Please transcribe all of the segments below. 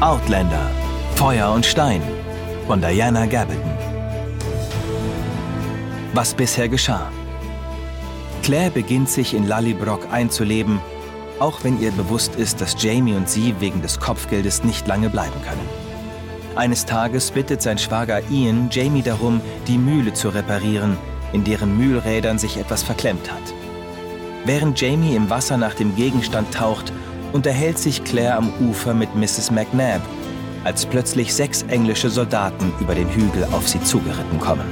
Outlander Feuer und Stein von Diana Gabaldon. Was bisher geschah. Claire beginnt sich in Lallybrock einzuleben, auch wenn ihr bewusst ist, dass Jamie und sie wegen des Kopfgeldes nicht lange bleiben können. Eines Tages bittet sein Schwager Ian Jamie darum, die Mühle zu reparieren, in deren Mühlrädern sich etwas verklemmt hat. Während Jamie im Wasser nach dem Gegenstand taucht, unterhält sich Claire am Ufer mit Mrs. McNabb, als plötzlich sechs englische Soldaten über den Hügel auf sie zugeritten kommen.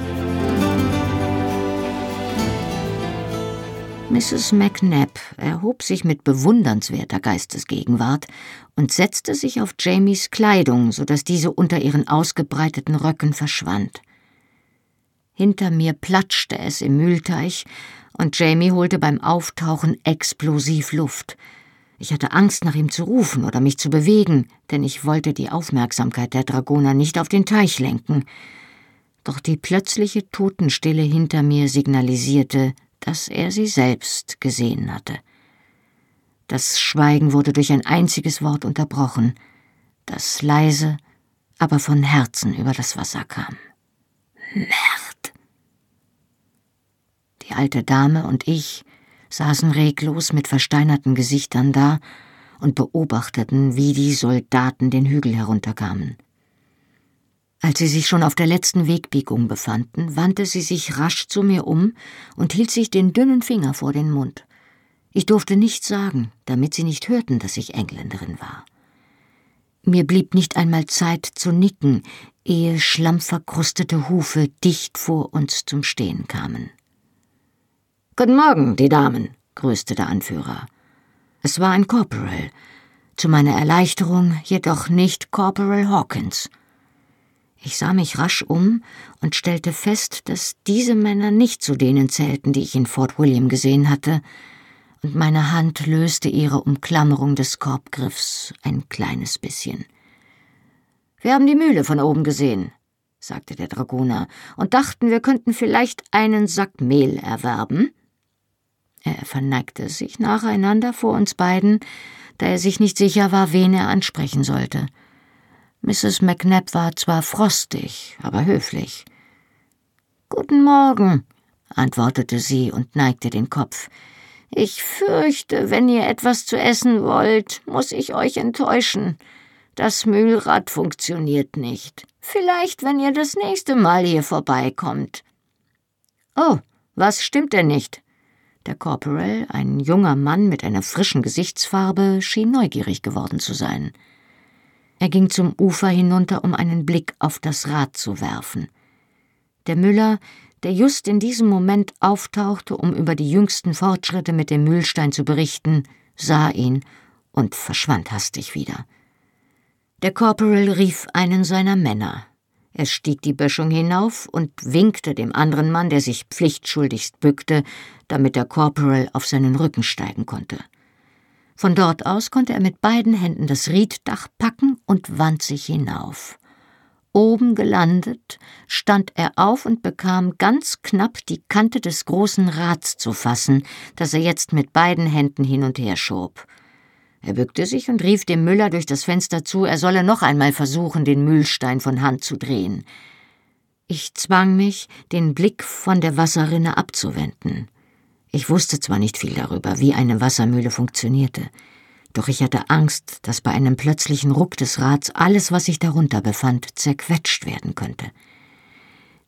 Mrs. McNabb erhob sich mit bewundernswerter Geistesgegenwart und setzte sich auf Jamies Kleidung, so dass diese unter ihren ausgebreiteten Röcken verschwand. Hinter mir platschte es im Mühlteich, und Jamie holte beim Auftauchen explosiv Luft. Ich hatte Angst, nach ihm zu rufen oder mich zu bewegen, denn ich wollte die Aufmerksamkeit der Dragoner nicht auf den Teich lenken. Doch die plötzliche Totenstille hinter mir signalisierte, dass er sie selbst gesehen hatte. Das Schweigen wurde durch ein einziges Wort unterbrochen, das leise, aber von Herzen über das Wasser kam. Merd! Die alte Dame und ich saßen reglos mit versteinerten Gesichtern da und beobachteten, wie die Soldaten den Hügel herunterkamen. Als sie sich schon auf der letzten Wegbiegung befanden, wandte sie sich rasch zu mir um und hielt sich den dünnen Finger vor den Mund. Ich durfte nichts sagen, damit sie nicht hörten, dass ich Engländerin war. Mir blieb nicht einmal Zeit zu nicken, ehe schlammverkrustete Hufe dicht vor uns zum Stehen kamen. Guten Morgen, die Damen, grüßte der Anführer. Es war ein Corporal, zu meiner Erleichterung jedoch nicht Corporal Hawkins. Ich sah mich rasch um und stellte fest, dass diese Männer nicht zu denen zählten, die ich in Fort William gesehen hatte, und meine Hand löste ihre Umklammerung des Korbgriffs ein kleines bisschen. Wir haben die Mühle von oben gesehen, sagte der Dragoner, und dachten, wir könnten vielleicht einen Sack Mehl erwerben. Er verneigte sich nacheinander vor uns beiden, da er sich nicht sicher war, wen er ansprechen sollte. Mrs. McNabb war zwar frostig, aber höflich. Guten Morgen, antwortete sie und neigte den Kopf. Ich fürchte, wenn ihr etwas zu essen wollt, muss ich euch enttäuschen. Das Mühlrad funktioniert nicht. Vielleicht, wenn ihr das nächste Mal hier vorbeikommt. Oh, was stimmt denn nicht? Der Corporal, ein junger Mann mit einer frischen Gesichtsfarbe, schien neugierig geworden zu sein. Er ging zum Ufer hinunter, um einen Blick auf das Rad zu werfen. Der Müller, der just in diesem Moment auftauchte, um über die jüngsten Fortschritte mit dem Mühlstein zu berichten, sah ihn und verschwand hastig wieder. Der Corporal rief einen seiner Männer. Er stieg die Böschung hinauf und winkte dem anderen Mann, der sich pflichtschuldigst bückte, damit der Corporal auf seinen Rücken steigen konnte. Von dort aus konnte er mit beiden Händen das Rieddach packen und wand sich hinauf. Oben gelandet, stand er auf und bekam ganz knapp die Kante des großen Rads zu fassen, das er jetzt mit beiden Händen hin und her schob. Er bückte sich und rief dem Müller durch das Fenster zu, er solle noch einmal versuchen, den Mühlstein von Hand zu drehen. Ich zwang mich, den Blick von der Wasserrinne abzuwenden. Ich wusste zwar nicht viel darüber, wie eine Wassermühle funktionierte, doch ich hatte Angst, dass bei einem plötzlichen Ruck des Rads alles, was sich darunter befand, zerquetscht werden könnte.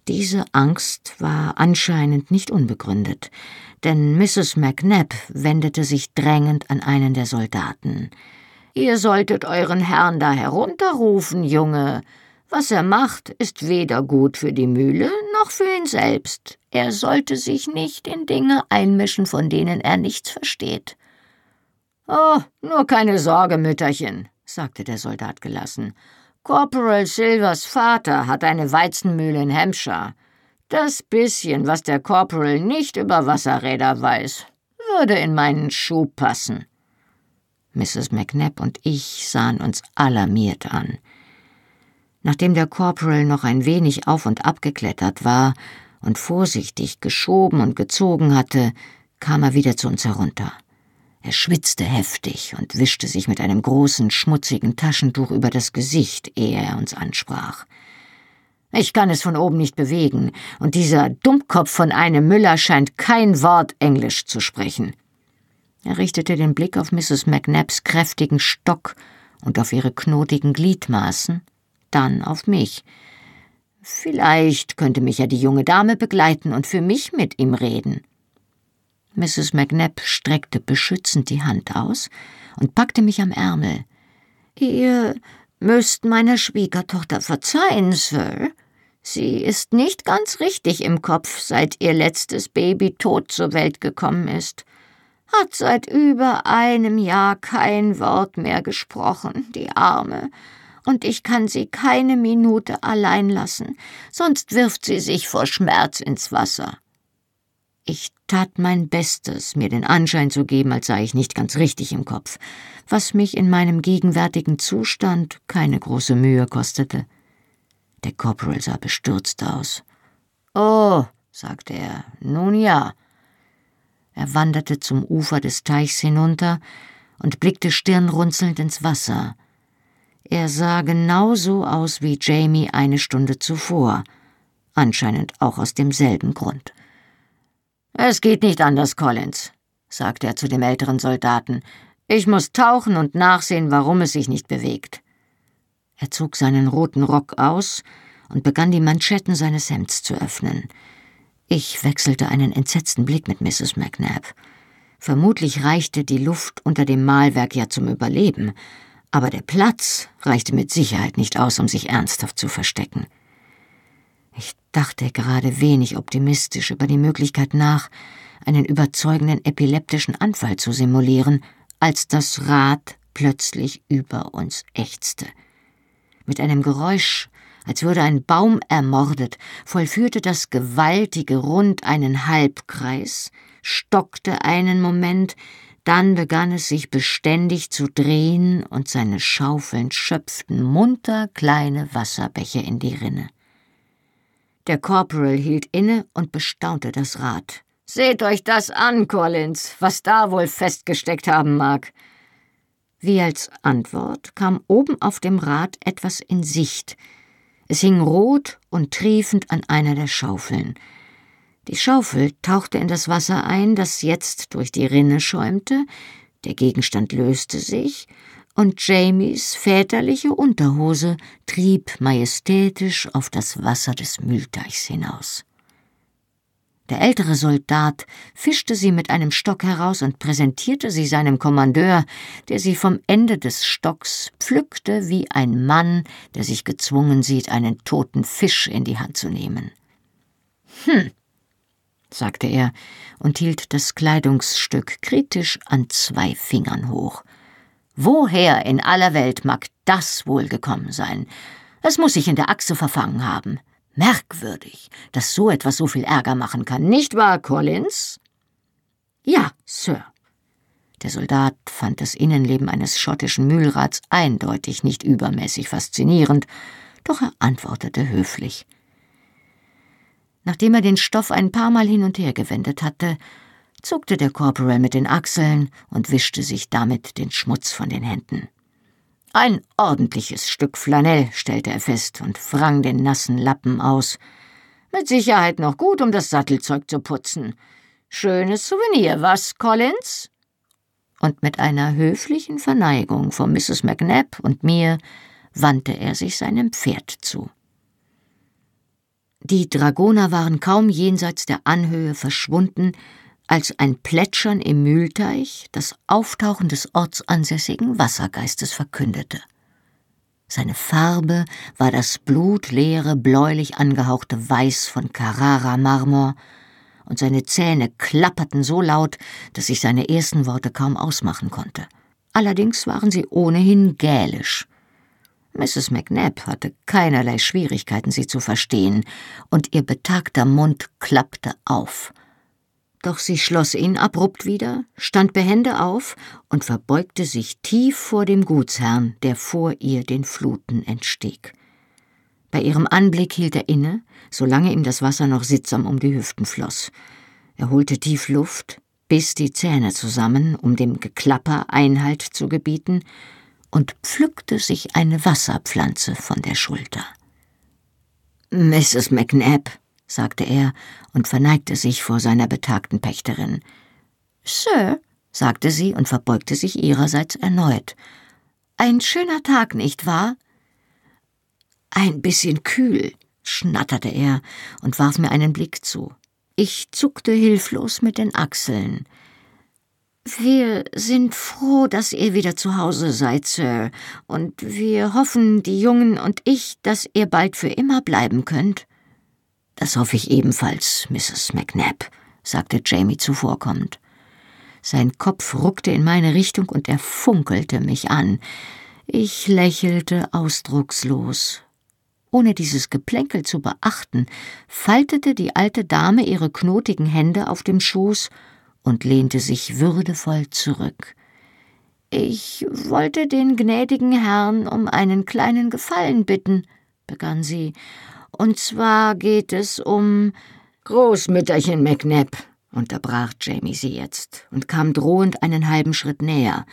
Diese Angst war anscheinend nicht unbegründet, denn Mrs. McNabb wendete sich drängend an einen der Soldaten. Ihr solltet euren Herrn da herunterrufen, Junge. Was er macht, ist weder gut für die Mühle noch für ihn selbst. Er sollte sich nicht in Dinge einmischen, von denen er nichts versteht. Oh, nur keine Sorge, Mütterchen, sagte der Soldat gelassen. Corporal Silvers Vater hat eine Weizenmühle in Hampshire. Das bisschen, was der Corporal nicht über Wasserräder weiß, würde in meinen Schuh passen. Mrs. McNabb und ich sahen uns alarmiert an. Nachdem der Corporal noch ein wenig auf und ab geklettert war und vorsichtig geschoben und gezogen hatte, kam er wieder zu uns herunter. Er schwitzte heftig und wischte sich mit einem großen, schmutzigen Taschentuch über das Gesicht, ehe er uns ansprach. Ich kann es von oben nicht bewegen, und dieser Dummkopf von einem Müller scheint kein Wort Englisch zu sprechen. Er richtete den Blick auf Mrs. McNabs kräftigen Stock und auf ihre knotigen Gliedmaßen, dann auf mich. Vielleicht könnte mich ja die junge Dame begleiten und für mich mit ihm reden. Mrs. McNabb streckte beschützend die Hand aus und packte mich am Ärmel. Ihr müsst meiner Schwiegertochter verzeihen, Sir. Sie ist nicht ganz richtig im Kopf, seit ihr letztes Baby tot zur Welt gekommen ist. Hat seit über einem Jahr kein Wort mehr gesprochen, die Arme, und ich kann sie keine Minute allein lassen, sonst wirft sie sich vor Schmerz ins Wasser. Ich tat mein Bestes, mir den Anschein zu geben, als sei ich nicht ganz richtig im Kopf, was mich in meinem gegenwärtigen Zustand keine große Mühe kostete. Der Corporal sah bestürzt aus. Oh, sagte er, nun ja. Er wanderte zum Ufer des Teichs hinunter und blickte stirnrunzelnd ins Wasser. Er sah genauso aus wie Jamie eine Stunde zuvor, anscheinend auch aus demselben Grund. Es geht nicht anders, Collins, sagte er zu dem älteren Soldaten. Ich muss tauchen und nachsehen, warum es sich nicht bewegt. Er zog seinen roten Rock aus und begann die Manschetten seines Hemds zu öffnen. Ich wechselte einen entsetzten Blick mit Mrs. McNabb. Vermutlich reichte die Luft unter dem Mahlwerk ja zum Überleben, aber der Platz reichte mit Sicherheit nicht aus, um sich ernsthaft zu verstecken. Ich dachte gerade wenig optimistisch über die Möglichkeit nach, einen überzeugenden epileptischen Anfall zu simulieren, als das Rad plötzlich über uns ächzte. Mit einem Geräusch, als würde ein Baum ermordet, vollführte das gewaltige Rund einen Halbkreis, stockte einen Moment, dann begann es sich beständig zu drehen und seine Schaufeln schöpften munter kleine Wasserbäche in die Rinne. Der Corporal hielt inne und bestaunte das Rad. Seht euch das an, Collins, was da wohl festgesteckt haben mag. Wie als Antwort kam oben auf dem Rad etwas in Sicht. Es hing rot und triefend an einer der Schaufeln. Die Schaufel tauchte in das Wasser ein, das jetzt durch die Rinne schäumte, der Gegenstand löste sich, und Jamies väterliche Unterhose trieb majestätisch auf das Wasser des Mühlteichs hinaus. Der ältere Soldat fischte sie mit einem Stock heraus und präsentierte sie seinem Kommandeur, der sie vom Ende des Stocks pflückte wie ein Mann, der sich gezwungen sieht, einen toten Fisch in die Hand zu nehmen. Hm, sagte er und hielt das Kleidungsstück kritisch an zwei Fingern hoch. Woher in aller Welt mag das wohl gekommen sein? Es muss sich in der Achse verfangen haben. Merkwürdig, dass so etwas so viel Ärger machen kann, nicht wahr, Collins? Ja, Sir. Der Soldat fand das Innenleben eines schottischen Mühlrads eindeutig nicht übermäßig faszinierend, doch er antwortete höflich. Nachdem er den Stoff ein paar Mal hin und her gewendet hatte, zuckte der Corporal mit den Achseln und wischte sich damit den Schmutz von den Händen. Ein ordentliches Stück Flanell, stellte er fest und wrang den nassen Lappen aus. Mit Sicherheit noch gut, um das Sattelzeug zu putzen. Schönes Souvenir, was, Collins? Und mit einer höflichen Verneigung vor Mrs. McNabb und mir wandte er sich seinem Pferd zu. Die Dragoner waren kaum jenseits der Anhöhe verschwunden, als ein Plätschern im Mühlteich das Auftauchen des ortsansässigen Wassergeistes verkündete. Seine Farbe war das blutleere, bläulich angehauchte Weiß von Carrara-Marmor, und seine Zähne klapperten so laut, dass ich seine ersten Worte kaum ausmachen konnte. Allerdings waren sie ohnehin gälisch. Mrs. McNabb hatte keinerlei Schwierigkeiten, sie zu verstehen, und ihr betagter Mund klappte auf. Doch sie schloss ihn abrupt wieder, stand behende auf und verbeugte sich tief vor dem Gutsherrn, der vor ihr den Fluten entstieg. Bei ihrem Anblick hielt er inne, solange ihm das Wasser noch sittsam um die Hüften floss. Er holte tief Luft, biss die Zähne zusammen, um dem Geklapper Einhalt zu gebieten, und pflückte sich eine Wasserpflanze von der Schulter. Mrs. McNabb, sagte er und verneigte sich vor seiner betagten Pächterin. Sir, sagte sie und verbeugte sich ihrerseits erneut. Ein schöner Tag, nicht wahr? Ein bisschen kühl, schnatterte er und warf mir einen Blick zu. Ich zuckte hilflos mit den Achseln. Wir sind froh, dass ihr wieder zu Hause seid, Sir, und wir hoffen, die Jungen und ich, dass ihr bald für immer bleiben könnt. Das hoffe ich ebenfalls, Mrs. McNabb, sagte Jamie zuvorkommend. Sein Kopf ruckte in meine Richtung und er funkelte mich an. Ich lächelte ausdruckslos. Ohne dieses Geplänkel zu beachten, faltete die alte Dame ihre knotigen Hände auf dem Schoß und lehnte sich würdevoll zurück. Ich wollte den gnädigen Herrn um einen kleinen Gefallen bitten, begann sie, und zwar geht es um Großmütterchen McNabb, unterbrach Jamie sie jetzt und kam drohend einen halben Schritt näher.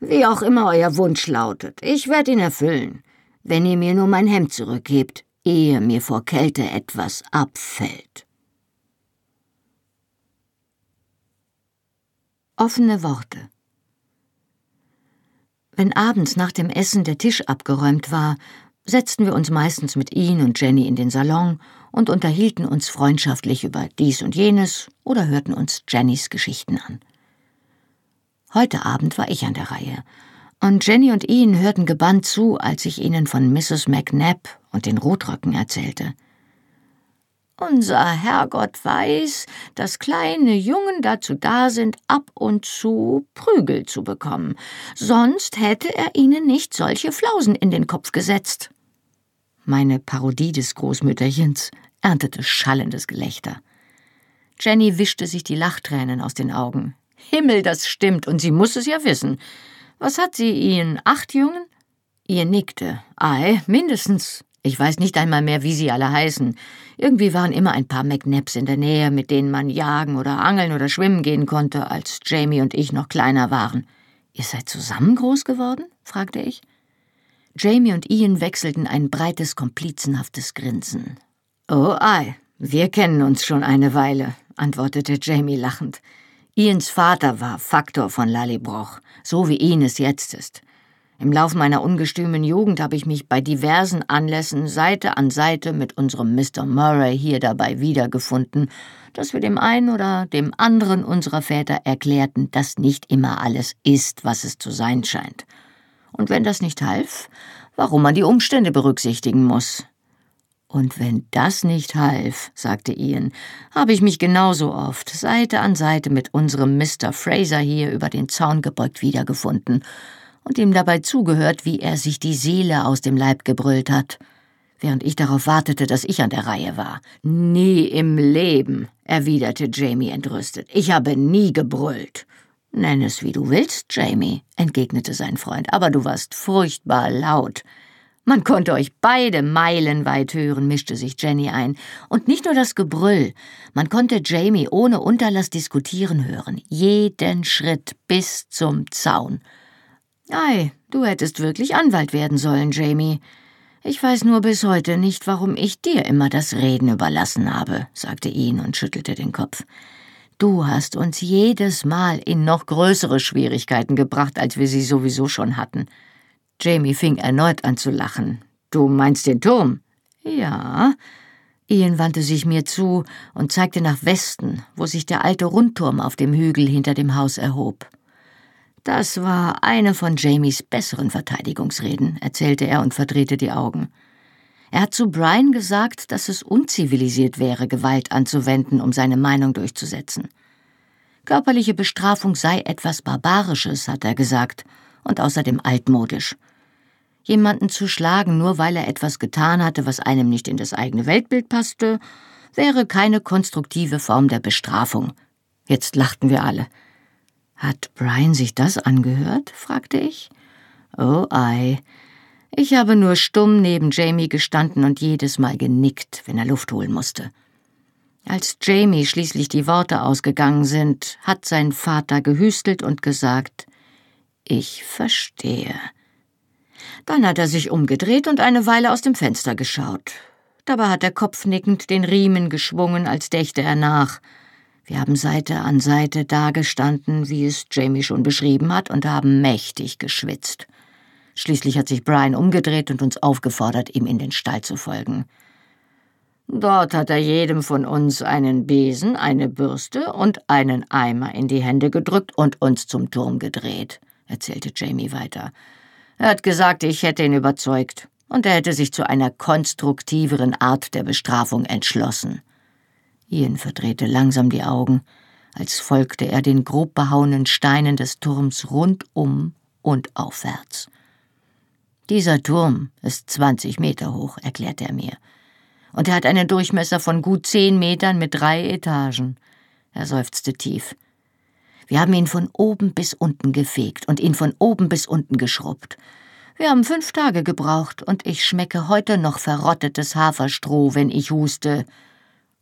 Wie auch immer euer Wunsch lautet, ich werde ihn erfüllen, wenn ihr mir nur mein Hemd zurückgebt, ehe mir vor Kälte etwas abfällt. Offene Worte. Wenn abends nach dem Essen der Tisch abgeräumt war, setzten wir uns meistens mit Ian und Jenny in den Salon und unterhielten uns freundschaftlich über dies und jenes oder hörten uns Jennys Geschichten an. Heute Abend war ich an der Reihe, und Jenny und Ian hörten gebannt zu, als ich ihnen von Mrs. McNabb und den Rotröcken erzählte. Unser Herrgott weiß, dass kleine Jungen dazu da sind, ab und zu Prügel zu bekommen, sonst hätte er ihnen nicht solche Flausen in den Kopf gesetzt. Meine Parodie des Großmütterchens erntete schallendes Gelächter. Jenny wischte sich die Lachtränen aus den Augen. Himmel, das stimmt, und sie muss es ja wissen. Was hat sie Ihnen? Acht Jungen? Ihr nickte. Ei, mindestens. Ich weiß nicht einmal mehr, wie sie alle heißen. Irgendwie waren immer ein paar McNabs in der Nähe, mit denen man jagen oder angeln oder schwimmen gehen konnte, als Jamie und ich noch kleiner waren. Ihr seid zusammen groß geworden? fragte ich. Jamie und Ian wechselten ein breites, komplizenhaftes Grinsen. Oh ei, wir kennen uns schon eine Weile, antwortete Jamie lachend. Ians Vater war Faktor von Lallybroch, so wie Ian es jetzt ist. Im Lauf meiner ungestümen Jugend habe ich mich bei diversen Anlässen Seite an Seite mit unserem Mr. Murray hier dabei wiedergefunden, dass wir dem einen oder dem anderen unserer Väter erklärten, dass nicht immer alles ist, was es zu sein scheint. Und wenn das nicht half, warum man die Umstände berücksichtigen muss. Und wenn das nicht half, sagte Ian, habe ich mich genauso oft Seite an Seite mit unserem Mr. Fraser hier über den Zaun gebeugt wiedergefunden und ihm dabei zugehört, wie er sich die Seele aus dem Leib gebrüllt hat, während ich darauf wartete, dass ich an der Reihe war. Nie im Leben, erwiderte Jamie entrüstet. Ich habe nie gebrüllt. Nenn es wie du willst, Jamie, entgegnete sein Freund, aber du warst furchtbar laut. Man konnte euch beide meilenweit hören, mischte sich Jenny ein. Und nicht nur das Gebrüll, man konnte Jamie ohne Unterlass diskutieren hören, jeden Schritt bis zum Zaun. Ei, du hättest wirklich Anwalt werden sollen, Jamie. Ich weiß nur bis heute nicht, warum ich dir immer das Reden überlassen habe, sagte ihn und schüttelte den Kopf. Du hast uns jedes Mal in noch größere Schwierigkeiten gebracht, als wir sie sowieso schon hatten. Jamie fing erneut an zu lachen. Du meinst den Turm? Ja. Ian wandte sich mir zu und zeigte nach Westen, wo sich der alte Rundturm auf dem Hügel hinter dem Haus erhob. Das war eine von Jamies besseren Verteidigungsreden, erzählte er und verdrehte die Augen. Er hat zu Brian gesagt, dass es unzivilisiert wäre, Gewalt anzuwenden, um seine Meinung durchzusetzen. Körperliche Bestrafung sei etwas Barbarisches, hat er gesagt, und außerdem altmodisch. Jemanden zu schlagen, nur weil er etwas getan hatte, was einem nicht in das eigene Weltbild passte, wäre keine konstruktive Form der Bestrafung. Jetzt lachten wir alle. Hat Brian sich das angehört? fragte ich. Oh ei. Ich habe nur stumm neben Jamie gestanden und jedes Mal genickt, wenn er Luft holen musste. Als Jamie schließlich die Worte ausgegangen sind, hat sein Vater gehüstelt und gesagt Ich verstehe. Dann hat er sich umgedreht und eine Weile aus dem Fenster geschaut. Dabei hat er kopfnickend den Riemen geschwungen, als dächte er nach. Wir haben Seite an Seite dagestanden, wie es Jamie schon beschrieben hat, und haben mächtig geschwitzt. Schließlich hat sich Brian umgedreht und uns aufgefordert, ihm in den Stall zu folgen. Dort hat er jedem von uns einen Besen, eine Bürste und einen Eimer in die Hände gedrückt und uns zum Turm gedreht, erzählte Jamie weiter. Er hat gesagt, ich hätte ihn überzeugt, und er hätte sich zu einer konstruktiveren Art der Bestrafung entschlossen. Ian verdrehte langsam die Augen, als folgte er den grob behauenen Steinen des Turms rundum und aufwärts. Dieser Turm ist zwanzig Meter hoch, erklärte er mir, und er hat einen Durchmesser von gut zehn Metern mit drei Etagen. Er seufzte tief. Wir haben ihn von oben bis unten gefegt und ihn von oben bis unten geschrubbt. Wir haben fünf Tage gebraucht, und ich schmecke heute noch verrottetes Haferstroh, wenn ich huste.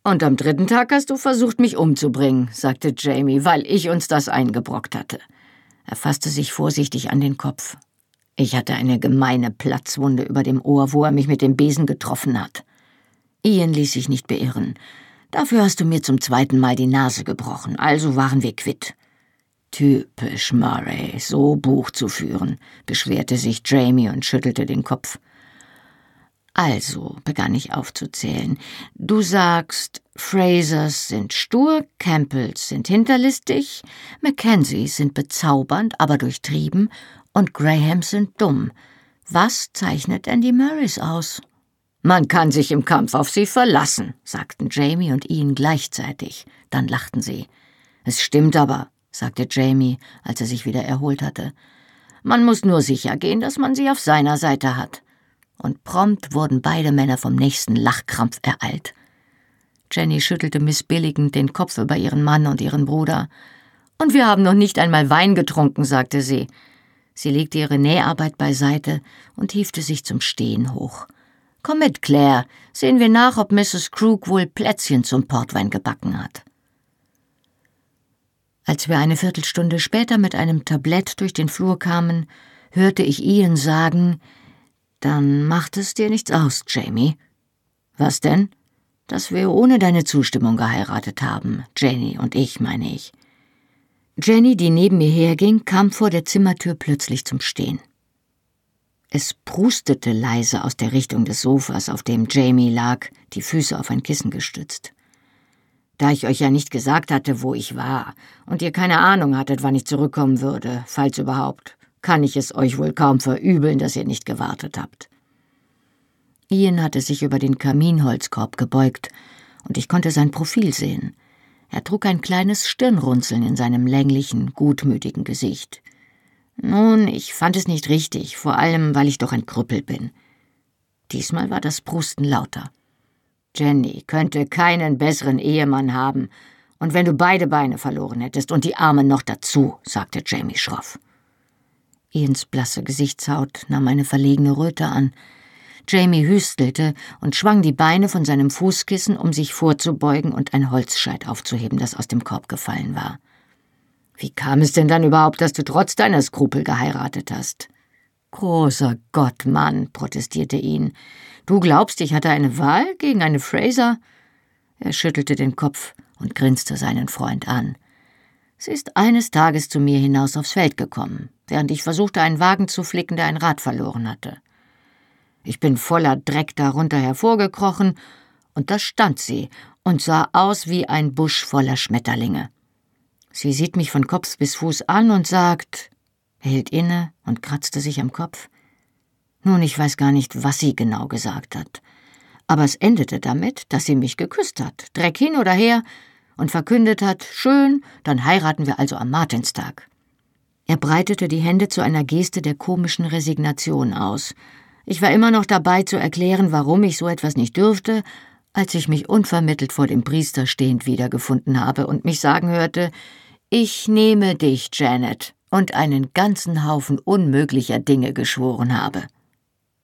Und am dritten Tag hast du versucht, mich umzubringen, sagte Jamie, weil ich uns das eingebrockt hatte. Er fasste sich vorsichtig an den Kopf. Ich hatte eine gemeine Platzwunde über dem Ohr, wo er mich mit dem Besen getroffen hat. Ian ließ sich nicht beirren. Dafür hast du mir zum zweiten Mal die Nase gebrochen, also waren wir quitt. Typisch Murray, so Buch zu führen, beschwerte sich Jamie und schüttelte den Kopf. Also, begann ich aufzuzählen, du sagst, Frasers sind stur, Campbells sind hinterlistig, Mackenzies sind bezaubernd, aber durchtrieben und Grahams sind dumm. Was zeichnet Andy Murrays aus? Man kann sich im Kampf auf sie verlassen, sagten Jamie und Ian gleichzeitig. Dann lachten sie. Es stimmt aber, sagte Jamie, als er sich wieder erholt hatte. Man muss nur sicher gehen, dass man sie auf seiner Seite hat und prompt wurden beide Männer vom nächsten Lachkrampf ereilt. Jenny schüttelte missbilligend den Kopf über ihren Mann und ihren Bruder. Und wir haben noch nicht einmal Wein getrunken, sagte sie. Sie legte ihre Näharbeit beiseite und hiefte sich zum Stehen hoch. Komm mit, Claire. Sehen wir nach, ob Mrs. Crook wohl Plätzchen zum Portwein gebacken hat. Als wir eine Viertelstunde später mit einem Tablett durch den Flur kamen, hörte ich Ian sagen, dann macht es dir nichts aus, Jamie. Was denn? Dass wir ohne deine Zustimmung geheiratet haben, Jenny und ich, meine ich. Jenny, die neben mir herging, kam vor der Zimmertür plötzlich zum Stehen. Es prustete leise aus der Richtung des Sofas, auf dem Jamie lag, die Füße auf ein Kissen gestützt. Da ich euch ja nicht gesagt hatte, wo ich war, und ihr keine Ahnung hattet, wann ich zurückkommen würde, falls überhaupt, kann ich es euch wohl kaum verübeln, dass ihr nicht gewartet habt. Ian hatte sich über den Kaminholzkorb gebeugt, und ich konnte sein Profil sehen. Er trug ein kleines Stirnrunzeln in seinem länglichen, gutmütigen Gesicht. Nun, ich fand es nicht richtig, vor allem, weil ich doch ein Krüppel bin. Diesmal war das Prusten lauter. Jenny könnte keinen besseren Ehemann haben, und wenn du beide Beine verloren hättest und die Arme noch dazu, sagte Jamie schroff. Ians blasse Gesichtshaut nahm eine verlegene Röte an. Jamie hüstelte und schwang die Beine von seinem Fußkissen, um sich vorzubeugen und ein Holzscheit aufzuheben, das aus dem Korb gefallen war. Wie kam es denn dann überhaupt, dass du trotz deiner Skrupel geheiratet hast? Großer Gott, Mann, protestierte ihn. Du glaubst, ich hatte eine Wahl gegen eine Fraser? Er schüttelte den Kopf und grinste seinen Freund an. Sie ist eines Tages zu mir hinaus aufs Feld gekommen während ich versuchte, einen Wagen zu flicken, der ein Rad verloren hatte. Ich bin voller Dreck darunter hervorgekrochen, und da stand sie und sah aus wie ein Busch voller Schmetterlinge. Sie sieht mich von Kopf bis Fuß an und sagt, hält inne und kratzte sich am Kopf. Nun, ich weiß gar nicht, was sie genau gesagt hat. Aber es endete damit, dass sie mich geküsst hat, Dreck hin oder her, und verkündet hat, schön, dann heiraten wir also am Martinstag. Er breitete die Hände zu einer Geste der komischen Resignation aus. Ich war immer noch dabei zu erklären, warum ich so etwas nicht dürfte, als ich mich unvermittelt vor dem Priester stehend wiedergefunden habe und mich sagen hörte, ich nehme dich, Janet, und einen ganzen Haufen unmöglicher Dinge geschworen habe.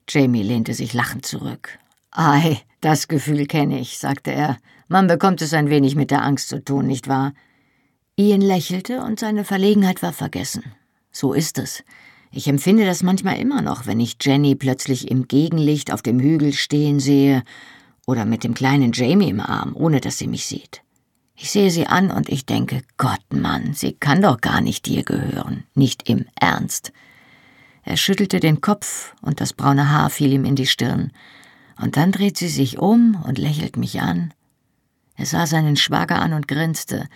Jamie lehnte sich lachend zurück. Ei, Das Gefühl kenne ich, sagte er. Man bekommt es ein wenig mit der Angst zu tun, nicht wahr? Ian lächelte und seine Verlegenheit war vergessen. So ist es. Ich empfinde das manchmal immer noch, wenn ich Jenny plötzlich im Gegenlicht auf dem Hügel stehen sehe oder mit dem kleinen Jamie im Arm, ohne dass sie mich sieht. Ich sehe sie an und ich denke, Gott, Mann, sie kann doch gar nicht dir gehören, nicht im Ernst. Er schüttelte den Kopf und das braune Haar fiel ihm in die Stirn. Und dann dreht sie sich um und lächelt mich an. Er sah seinen Schwager an und grinste.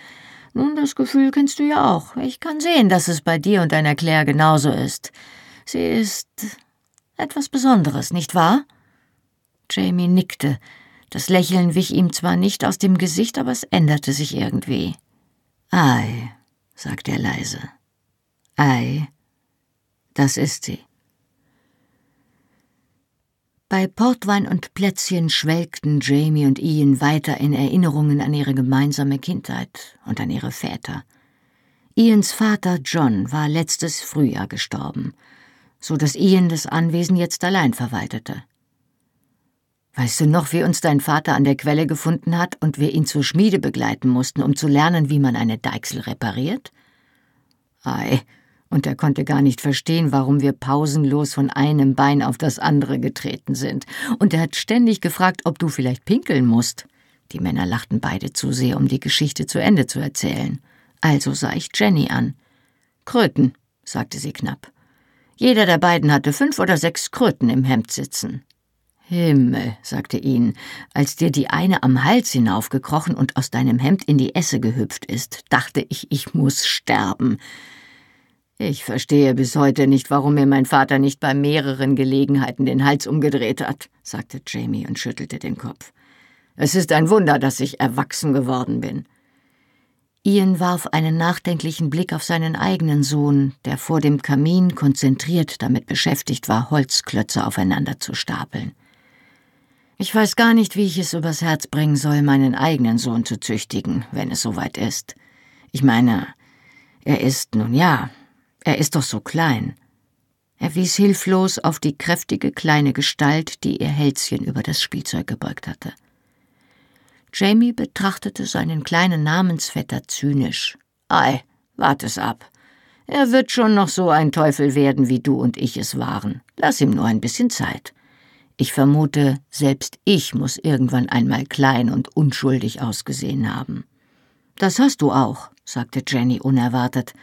Nun, das Gefühl kennst du ja auch. Ich kann sehen, dass es bei dir und deiner Claire genauso ist. Sie ist etwas Besonderes, nicht wahr? Jamie nickte. Das Lächeln wich ihm zwar nicht aus dem Gesicht, aber es änderte sich irgendwie. Ei, sagte er leise. Ei, das ist sie. Bei Portwein und Plätzchen schwelgten Jamie und Ian weiter in Erinnerungen an ihre gemeinsame Kindheit und an ihre Väter. Ians Vater John war letztes Frühjahr gestorben, so dass Ian das Anwesen jetzt allein verwaltete. Weißt du noch, wie uns dein Vater an der Quelle gefunden hat und wir ihn zur Schmiede begleiten mussten, um zu lernen, wie man eine Deichsel repariert? Ei, und er konnte gar nicht verstehen, warum wir pausenlos von einem Bein auf das andere getreten sind. Und er hat ständig gefragt, ob du vielleicht pinkeln musst. Die Männer lachten beide zu sehr, um die Geschichte zu Ende zu erzählen. Also sah ich Jenny an. Kröten, sagte sie knapp. Jeder der beiden hatte fünf oder sechs Kröten im Hemd sitzen. Himmel, sagte ihn, als dir die eine am Hals hinaufgekrochen und aus deinem Hemd in die Esse gehüpft ist, dachte ich, ich muss sterben. Ich verstehe bis heute nicht, warum mir mein Vater nicht bei mehreren Gelegenheiten den Hals umgedreht hat, sagte Jamie und schüttelte den Kopf. Es ist ein Wunder, dass ich erwachsen geworden bin. Ian warf einen nachdenklichen Blick auf seinen eigenen Sohn, der vor dem Kamin konzentriert damit beschäftigt war, Holzklötze aufeinander zu stapeln. Ich weiß gar nicht, wie ich es übers Herz bringen soll, meinen eigenen Sohn zu züchtigen, wenn es soweit ist. Ich meine, er ist, nun ja, er ist doch so klein. Er wies hilflos auf die kräftige kleine Gestalt, die ihr Hälschen über das Spielzeug gebeugt hatte. Jamie betrachtete seinen kleinen Namensvetter zynisch. Ei, wart es ab. Er wird schon noch so ein Teufel werden, wie du und ich es waren. Lass ihm nur ein bisschen Zeit. Ich vermute, selbst ich muss irgendwann einmal klein und unschuldig ausgesehen haben. Das hast du auch, sagte Jenny unerwartet.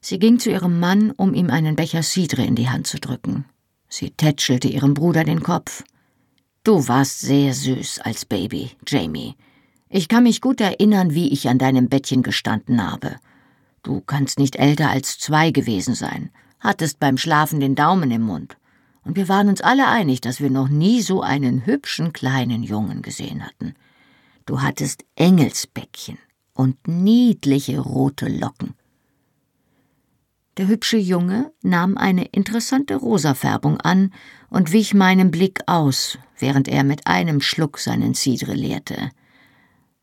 Sie ging zu ihrem Mann, um ihm einen Becher Cidre in die Hand zu drücken. Sie tätschelte ihrem Bruder den Kopf. Du warst sehr süß als Baby, Jamie. Ich kann mich gut erinnern, wie ich an deinem Bettchen gestanden habe. Du kannst nicht älter als zwei gewesen sein, hattest beim Schlafen den Daumen im Mund. Und wir waren uns alle einig, dass wir noch nie so einen hübschen kleinen Jungen gesehen hatten. Du hattest Engelsbäckchen und niedliche rote Locken. Der hübsche Junge nahm eine interessante Rosafärbung an und wich meinem Blick aus, während er mit einem Schluck seinen Cidre leerte.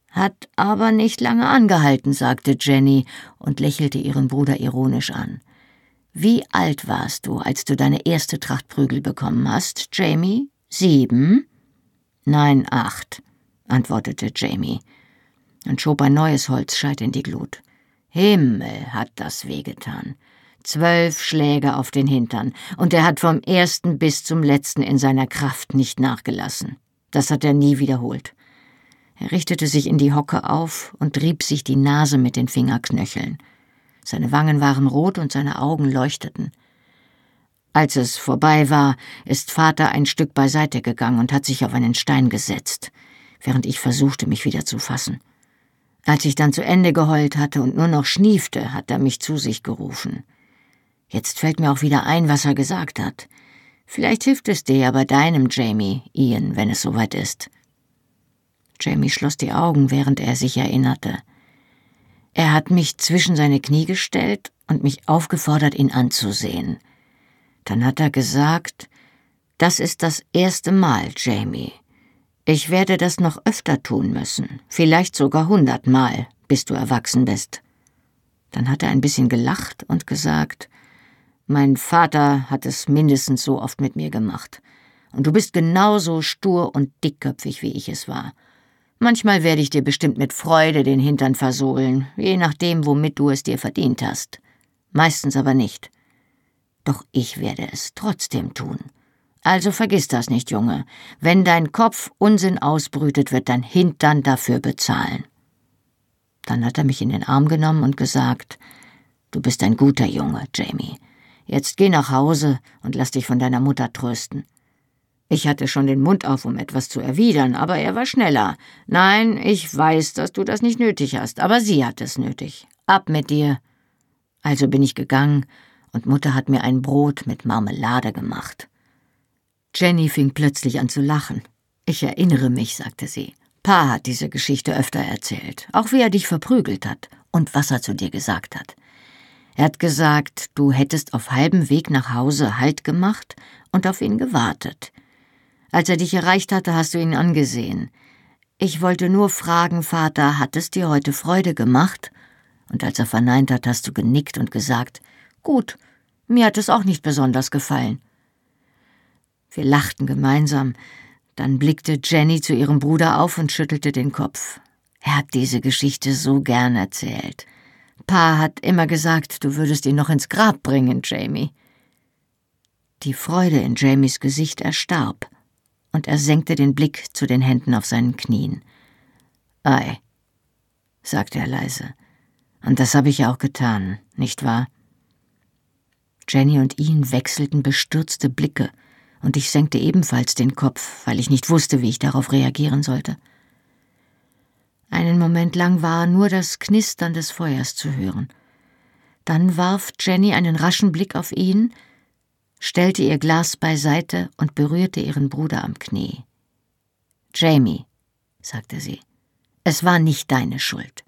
Hat aber nicht lange angehalten, sagte Jenny und lächelte ihren Bruder ironisch an. Wie alt warst du, als du deine erste Tracht Prügel bekommen hast, Jamie? Sieben? Nein, acht, antwortete Jamie und schob ein neues Holzscheit in die Glut. Himmel, hat das wehgetan. Zwölf Schläge auf den Hintern, und er hat vom ersten bis zum letzten in seiner Kraft nicht nachgelassen. Das hat er nie wiederholt. Er richtete sich in die Hocke auf und rieb sich die Nase mit den Fingerknöcheln. Seine Wangen waren rot und seine Augen leuchteten. Als es vorbei war, ist Vater ein Stück beiseite gegangen und hat sich auf einen Stein gesetzt, während ich versuchte, mich wieder zu fassen. Als ich dann zu Ende geheult hatte und nur noch schniefte, hat er mich zu sich gerufen. Jetzt fällt mir auch wieder ein, was er gesagt hat. Vielleicht hilft es dir ja bei deinem Jamie, Ian, wenn es soweit ist. Jamie schloss die Augen, während er sich erinnerte. Er hat mich zwischen seine Knie gestellt und mich aufgefordert, ihn anzusehen. Dann hat er gesagt, das ist das erste Mal, Jamie. Ich werde das noch öfter tun müssen, vielleicht sogar hundertmal, bis du erwachsen bist. Dann hat er ein bisschen gelacht und gesagt, mein Vater hat es mindestens so oft mit mir gemacht. Und du bist genauso stur und dickköpfig, wie ich es war. Manchmal werde ich dir bestimmt mit Freude den Hintern versohlen, je nachdem, womit du es dir verdient hast. Meistens aber nicht. Doch ich werde es trotzdem tun. Also vergiss das nicht, Junge. Wenn dein Kopf Unsinn ausbrütet, wird dein Hintern dafür bezahlen. Dann hat er mich in den Arm genommen und gesagt, Du bist ein guter Junge, Jamie. Jetzt geh nach Hause und lass dich von deiner Mutter trösten. Ich hatte schon den Mund auf, um etwas zu erwidern, aber er war schneller. Nein, ich weiß, dass du das nicht nötig hast, aber sie hat es nötig. Ab mit dir. Also bin ich gegangen, und Mutter hat mir ein Brot mit Marmelade gemacht. Jenny fing plötzlich an zu lachen. Ich erinnere mich, sagte sie. Pa hat diese Geschichte öfter erzählt, auch wie er dich verprügelt hat und was er zu dir gesagt hat. Er hat gesagt, du hättest auf halbem Weg nach Hause Halt gemacht und auf ihn gewartet. Als er dich erreicht hatte, hast du ihn angesehen. Ich wollte nur fragen, Vater, hat es dir heute Freude gemacht? Und als er verneint hat, hast du genickt und gesagt, gut, mir hat es auch nicht besonders gefallen. Wir lachten gemeinsam, dann blickte Jenny zu ihrem Bruder auf und schüttelte den Kopf. Er hat diese Geschichte so gern erzählt. Pa hat immer gesagt, du würdest ihn noch ins Grab bringen, Jamie. Die Freude in Jamies Gesicht erstarb, und er senkte den Blick zu den Händen auf seinen Knien. Ei, sagte er leise, und das habe ich auch getan, nicht wahr? Jenny und ihn wechselten bestürzte Blicke, und ich senkte ebenfalls den Kopf, weil ich nicht wusste, wie ich darauf reagieren sollte. Einen Moment lang war nur das Knistern des Feuers zu hören. Dann warf Jenny einen raschen Blick auf ihn, stellte ihr Glas beiseite und berührte ihren Bruder am Knie. Jamie, sagte sie, es war nicht deine Schuld.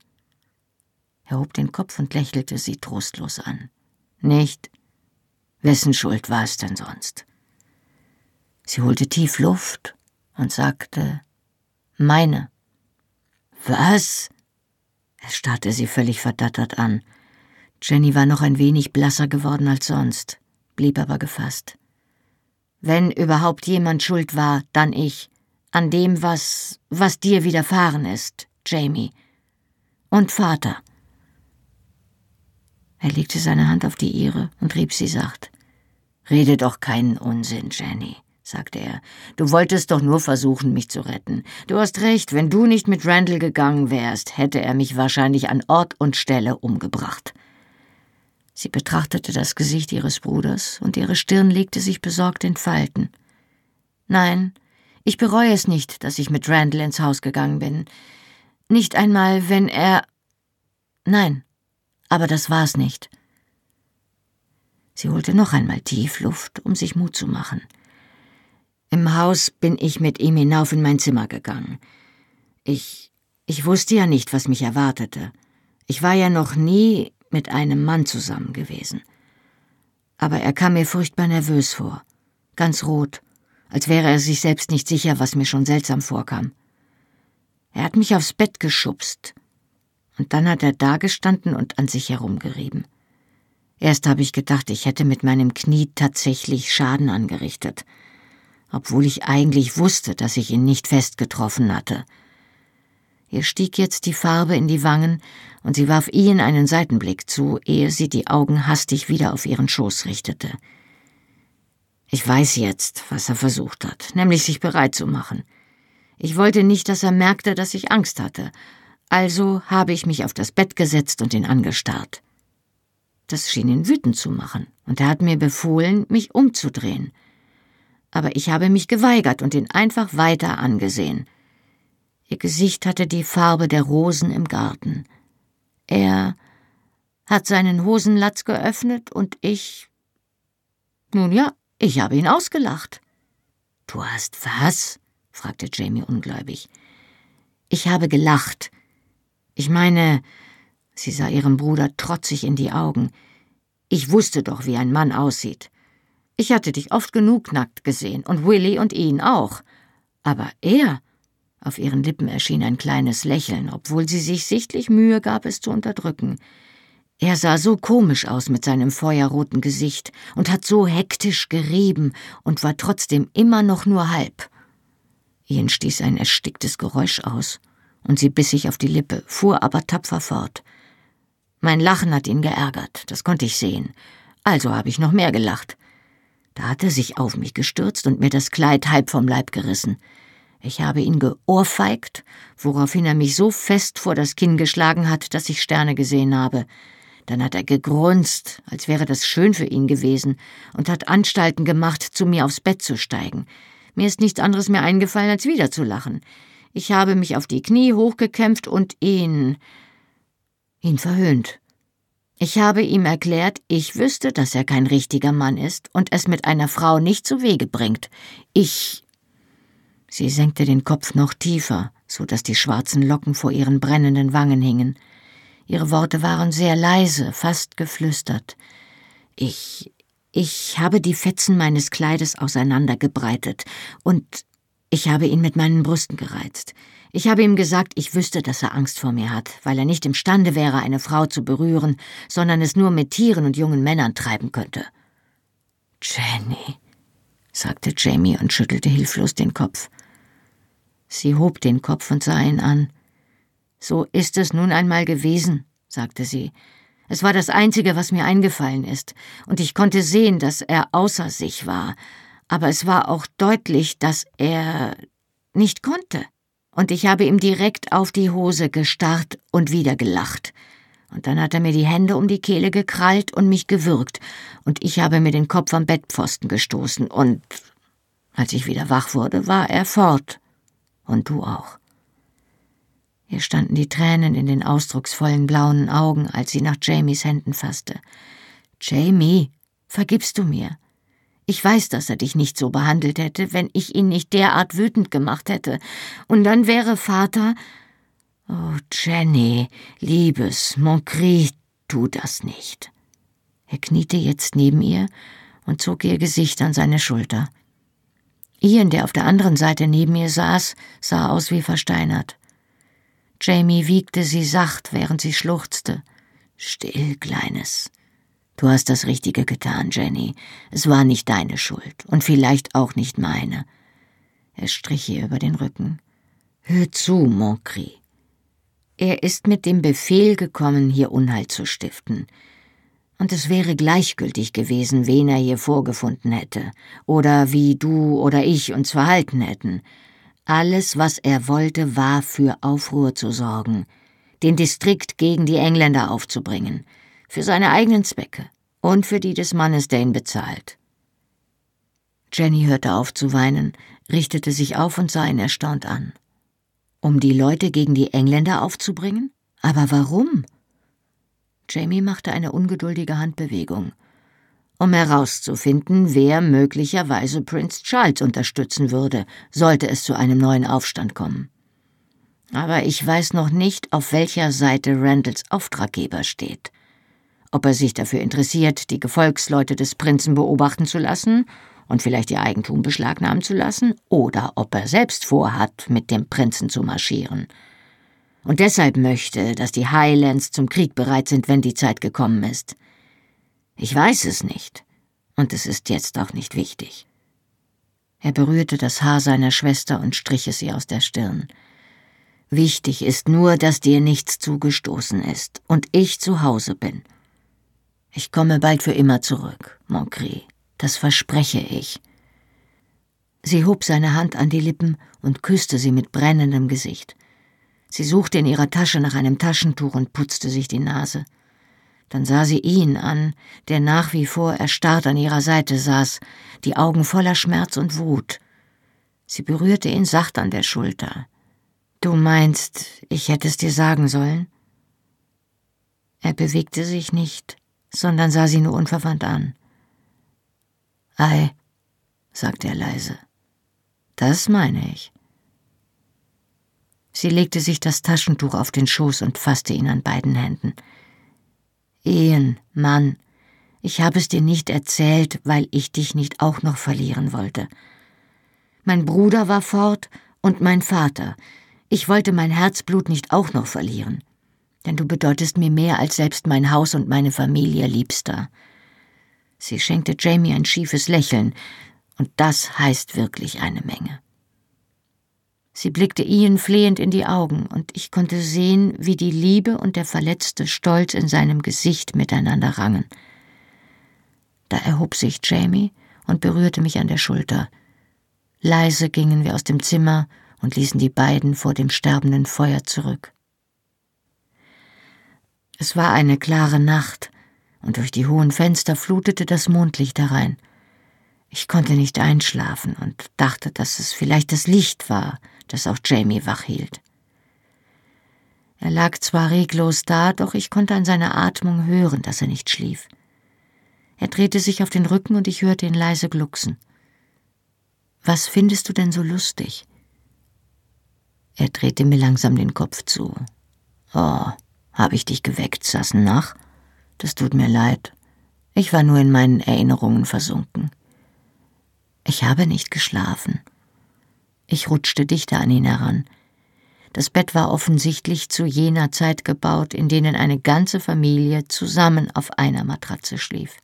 Er hob den Kopf und lächelte sie trostlos an. Nicht? Wessen Schuld war es denn sonst? Sie holte tief Luft und sagte Meine. Was? Er starrte sie völlig verdattert an. Jenny war noch ein wenig blasser geworden als sonst, blieb aber gefasst. Wenn überhaupt jemand schuld war, dann ich. An dem, was, was dir widerfahren ist, Jamie. Und Vater. Er legte seine Hand auf die ihre und rieb sie sacht. Rede doch keinen Unsinn, Jenny sagte er. Du wolltest doch nur versuchen, mich zu retten. Du hast recht, wenn du nicht mit Randall gegangen wärst, hätte er mich wahrscheinlich an Ort und Stelle umgebracht. Sie betrachtete das Gesicht ihres Bruders, und ihre Stirn legte sich besorgt in Falten. Nein, ich bereue es nicht, dass ich mit Randall ins Haus gegangen bin. Nicht einmal, wenn er. Nein, aber das war's nicht. Sie holte noch einmal tief Luft, um sich Mut zu machen. Im Haus bin ich mit ihm hinauf in mein Zimmer gegangen. Ich. ich wusste ja nicht, was mich erwartete. Ich war ja noch nie mit einem Mann zusammen gewesen. Aber er kam mir furchtbar nervös vor, ganz rot, als wäre er sich selbst nicht sicher, was mir schon seltsam vorkam. Er hat mich aufs Bett geschubst, und dann hat er dagestanden und an sich herumgerieben. Erst habe ich gedacht, ich hätte mit meinem Knie tatsächlich Schaden angerichtet obwohl ich eigentlich wusste, dass ich ihn nicht fest getroffen hatte. Ihr stieg jetzt die Farbe in die Wangen, und sie warf Ian einen Seitenblick zu, ehe sie die Augen hastig wieder auf ihren Schoß richtete. Ich weiß jetzt, was er versucht hat, nämlich sich bereit zu machen. Ich wollte nicht, dass er merkte, dass ich Angst hatte, also habe ich mich auf das Bett gesetzt und ihn angestarrt. Das schien ihn wütend zu machen, und er hat mir befohlen, mich umzudrehen aber ich habe mich geweigert und ihn einfach weiter angesehen. Ihr Gesicht hatte die Farbe der Rosen im Garten. Er hat seinen Hosenlatz geöffnet und ich. Nun ja, ich habe ihn ausgelacht. Du hast was? fragte Jamie ungläubig. Ich habe gelacht. Ich meine, sie sah ihrem Bruder trotzig in die Augen. Ich wusste doch, wie ein Mann aussieht. Ich hatte dich oft genug nackt gesehen und Willy und ihn auch. Aber er. Auf ihren Lippen erschien ein kleines Lächeln, obwohl sie sich sichtlich Mühe gab, es zu unterdrücken. Er sah so komisch aus mit seinem feuerroten Gesicht und hat so hektisch gerieben und war trotzdem immer noch nur halb. Ian stieß ein ersticktes Geräusch aus, und sie biss sich auf die Lippe, fuhr aber tapfer fort. Mein Lachen hat ihn geärgert, das konnte ich sehen. Also habe ich noch mehr gelacht. Da hat er sich auf mich gestürzt und mir das Kleid halb vom Leib gerissen. Ich habe ihn geohrfeigt, woraufhin er mich so fest vor das Kinn geschlagen hat, dass ich Sterne gesehen habe. Dann hat er gegrunzt, als wäre das schön für ihn gewesen, und hat Anstalten gemacht, zu mir aufs Bett zu steigen. Mir ist nichts anderes mehr eingefallen, als wieder zu lachen. Ich habe mich auf die Knie hochgekämpft und ihn. ihn verhöhnt. Ich habe ihm erklärt, ich wüsste, dass er kein richtiger Mann ist und es mit einer Frau nicht zu Wege bringt. Ich. Sie senkte den Kopf noch tiefer, so dass die schwarzen Locken vor ihren brennenden Wangen hingen. Ihre Worte waren sehr leise, fast geflüstert. Ich. ich habe die Fetzen meines Kleides auseinandergebreitet und ich habe ihn mit meinen Brüsten gereizt. Ich habe ihm gesagt, ich wüsste, dass er Angst vor mir hat, weil er nicht imstande wäre, eine Frau zu berühren, sondern es nur mit Tieren und jungen Männern treiben könnte. Jenny, sagte Jamie und schüttelte hilflos den Kopf. Sie hob den Kopf und sah ihn an. So ist es nun einmal gewesen, sagte sie. Es war das Einzige, was mir eingefallen ist, und ich konnte sehen, dass er außer sich war, aber es war auch deutlich, dass er nicht konnte. Und ich habe ihm direkt auf die Hose gestarrt und wieder gelacht. Und dann hat er mir die Hände um die Kehle gekrallt und mich gewürgt, und ich habe mir den Kopf am Bettpfosten gestoßen, und als ich wieder wach wurde, war er fort. Und du auch. Ihr standen die Tränen in den ausdrucksvollen blauen Augen, als sie nach Jamies Händen fasste. Jamie, vergibst du mir? Ich weiß, dass er dich nicht so behandelt hätte, wenn ich ihn nicht derart wütend gemacht hätte. Und dann wäre Vater. Oh, Jenny, liebes, mon cri, tu das nicht. Er kniete jetzt neben ihr und zog ihr Gesicht an seine Schulter. Ian, der auf der anderen Seite neben ihr saß, sah aus wie versteinert. Jamie wiegte sie sacht, während sie schluchzte. Still, Kleines. Du hast das Richtige getan, Jenny. Es war nicht deine Schuld und vielleicht auch nicht meine. Er strich ihr über den Rücken. Hör zu, Moncry. Er ist mit dem Befehl gekommen, hier Unheil zu stiften. Und es wäre gleichgültig gewesen, wen er hier vorgefunden hätte, oder wie du oder ich uns verhalten hätten. Alles, was er wollte, war für Aufruhr zu sorgen, den Distrikt gegen die Engländer aufzubringen, für seine eigenen Zwecke und für die des Mannes, ihn bezahlt. Jenny hörte auf zu weinen, richtete sich auf und sah ihn erstaunt an. Um die Leute gegen die Engländer aufzubringen? Aber warum? Jamie machte eine ungeduldige Handbewegung um herauszufinden, wer möglicherweise Prince Charles unterstützen würde, sollte es zu einem neuen Aufstand kommen. Aber ich weiß noch nicht, auf welcher Seite Randalls Auftraggeber steht. Ob er sich dafür interessiert, die Gefolgsleute des Prinzen beobachten zu lassen und vielleicht ihr Eigentum beschlagnahmen zu lassen, oder ob er selbst vorhat, mit dem Prinzen zu marschieren. Und deshalb möchte, dass die Highlands zum Krieg bereit sind, wenn die Zeit gekommen ist. Ich weiß es nicht, und es ist jetzt auch nicht wichtig. Er berührte das Haar seiner Schwester und strich es ihr aus der Stirn. Wichtig ist nur, dass dir nichts zugestoßen ist und ich zu Hause bin. Ich komme bald für immer zurück, Moncry. Das verspreche ich. Sie hob seine Hand an die Lippen und küsste sie mit brennendem Gesicht. Sie suchte in ihrer Tasche nach einem Taschentuch und putzte sich die Nase. Dann sah sie ihn an, der nach wie vor erstarrt an ihrer Seite saß, die Augen voller Schmerz und Wut. Sie berührte ihn sacht an der Schulter. Du meinst, ich hätte es dir sagen sollen? Er bewegte sich nicht, sondern sah sie nur unverwandt an. Ei, sagte er leise. Das meine ich. Sie legte sich das Taschentuch auf den Schoß und fasste ihn an beiden Händen. Ehen, Mann, ich habe es dir nicht erzählt, weil ich dich nicht auch noch verlieren wollte. Mein Bruder war fort und mein Vater. Ich wollte mein Herzblut nicht auch noch verlieren. Denn du bedeutest mir mehr als selbst mein Haus und meine Familie, Liebster. Sie schenkte Jamie ein schiefes Lächeln, und das heißt wirklich eine Menge. Sie blickte Ian flehend in die Augen, und ich konnte sehen, wie die Liebe und der verletzte Stolz in seinem Gesicht miteinander rangen. Da erhob sich Jamie und berührte mich an der Schulter. Leise gingen wir aus dem Zimmer und ließen die beiden vor dem sterbenden Feuer zurück. Es war eine klare Nacht, und durch die hohen Fenster flutete das Mondlicht herein. Ich konnte nicht einschlafen und dachte, dass es vielleicht das Licht war, das auch Jamie wach hielt. Er lag zwar reglos da, doch ich konnte an seiner Atmung hören, dass er nicht schlief. Er drehte sich auf den Rücken und ich hörte ihn leise glucksen. Was findest du denn so lustig? Er drehte mir langsam den Kopf zu. Oh, habe ich dich geweckt, Sassen nach? Das tut mir leid. Ich war nur in meinen Erinnerungen versunken. Ich habe nicht geschlafen. Ich rutschte dichter an ihn heran. Das Bett war offensichtlich zu jener Zeit gebaut, in denen eine ganze Familie zusammen auf einer Matratze schlief.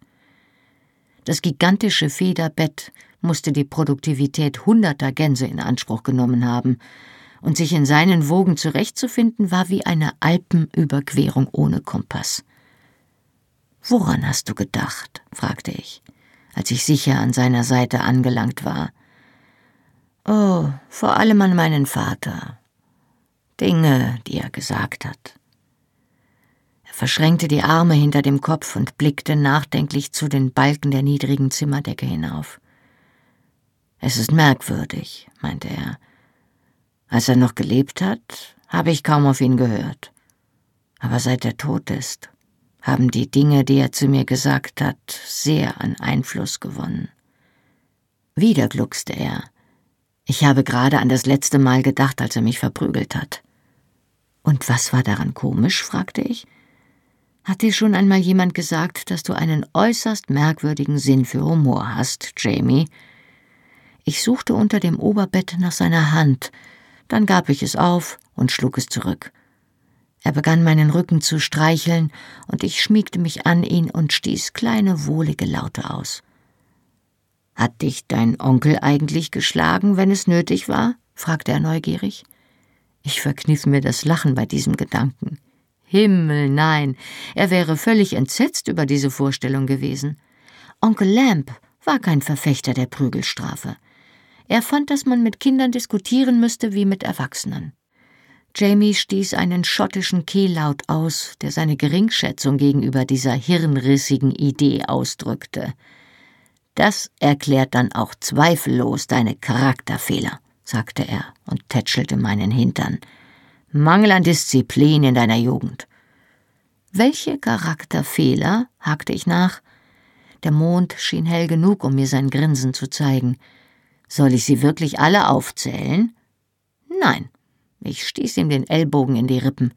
Das gigantische Federbett musste die Produktivität hunderter Gänse in Anspruch genommen haben, und sich in seinen Wogen zurechtzufinden war wie eine Alpenüberquerung ohne Kompass. Woran hast du gedacht? fragte ich als ich sicher an seiner Seite angelangt war. Oh, vor allem an meinen Vater. Dinge, die er gesagt hat. Er verschränkte die Arme hinter dem Kopf und blickte nachdenklich zu den Balken der niedrigen Zimmerdecke hinauf. Es ist merkwürdig, meinte er. Als er noch gelebt hat, habe ich kaum auf ihn gehört. Aber seit er tot ist, haben die Dinge, die er zu mir gesagt hat, sehr an Einfluss gewonnen. Wieder gluckste er. Ich habe gerade an das letzte Mal gedacht, als er mich verprügelt hat. Und was war daran komisch? fragte ich. Hat dir schon einmal jemand gesagt, dass du einen äußerst merkwürdigen Sinn für Humor hast, Jamie? Ich suchte unter dem Oberbett nach seiner Hand, dann gab ich es auf und schlug es zurück. Er begann meinen Rücken zu streicheln, und ich schmiegte mich an ihn und stieß kleine wohlige Laute aus. Hat dich dein Onkel eigentlich geschlagen, wenn es nötig war? fragte er neugierig. Ich verkniff mir das Lachen bei diesem Gedanken. Himmel, nein, er wäre völlig entsetzt über diese Vorstellung gewesen. Onkel Lamp war kein Verfechter der Prügelstrafe. Er fand, dass man mit Kindern diskutieren müsste wie mit Erwachsenen. Jamie stieß einen schottischen Kehllaut aus, der seine Geringschätzung gegenüber dieser hirnrissigen Idee ausdrückte. Das erklärt dann auch zweifellos deine Charakterfehler, sagte er und tätschelte meinen Hintern. Mangel an Disziplin in deiner Jugend. Welche Charakterfehler? hakte ich nach. Der Mond schien hell genug, um mir sein Grinsen zu zeigen. Soll ich sie wirklich alle aufzählen? Nein, ich stieß ihm den Ellbogen in die Rippen.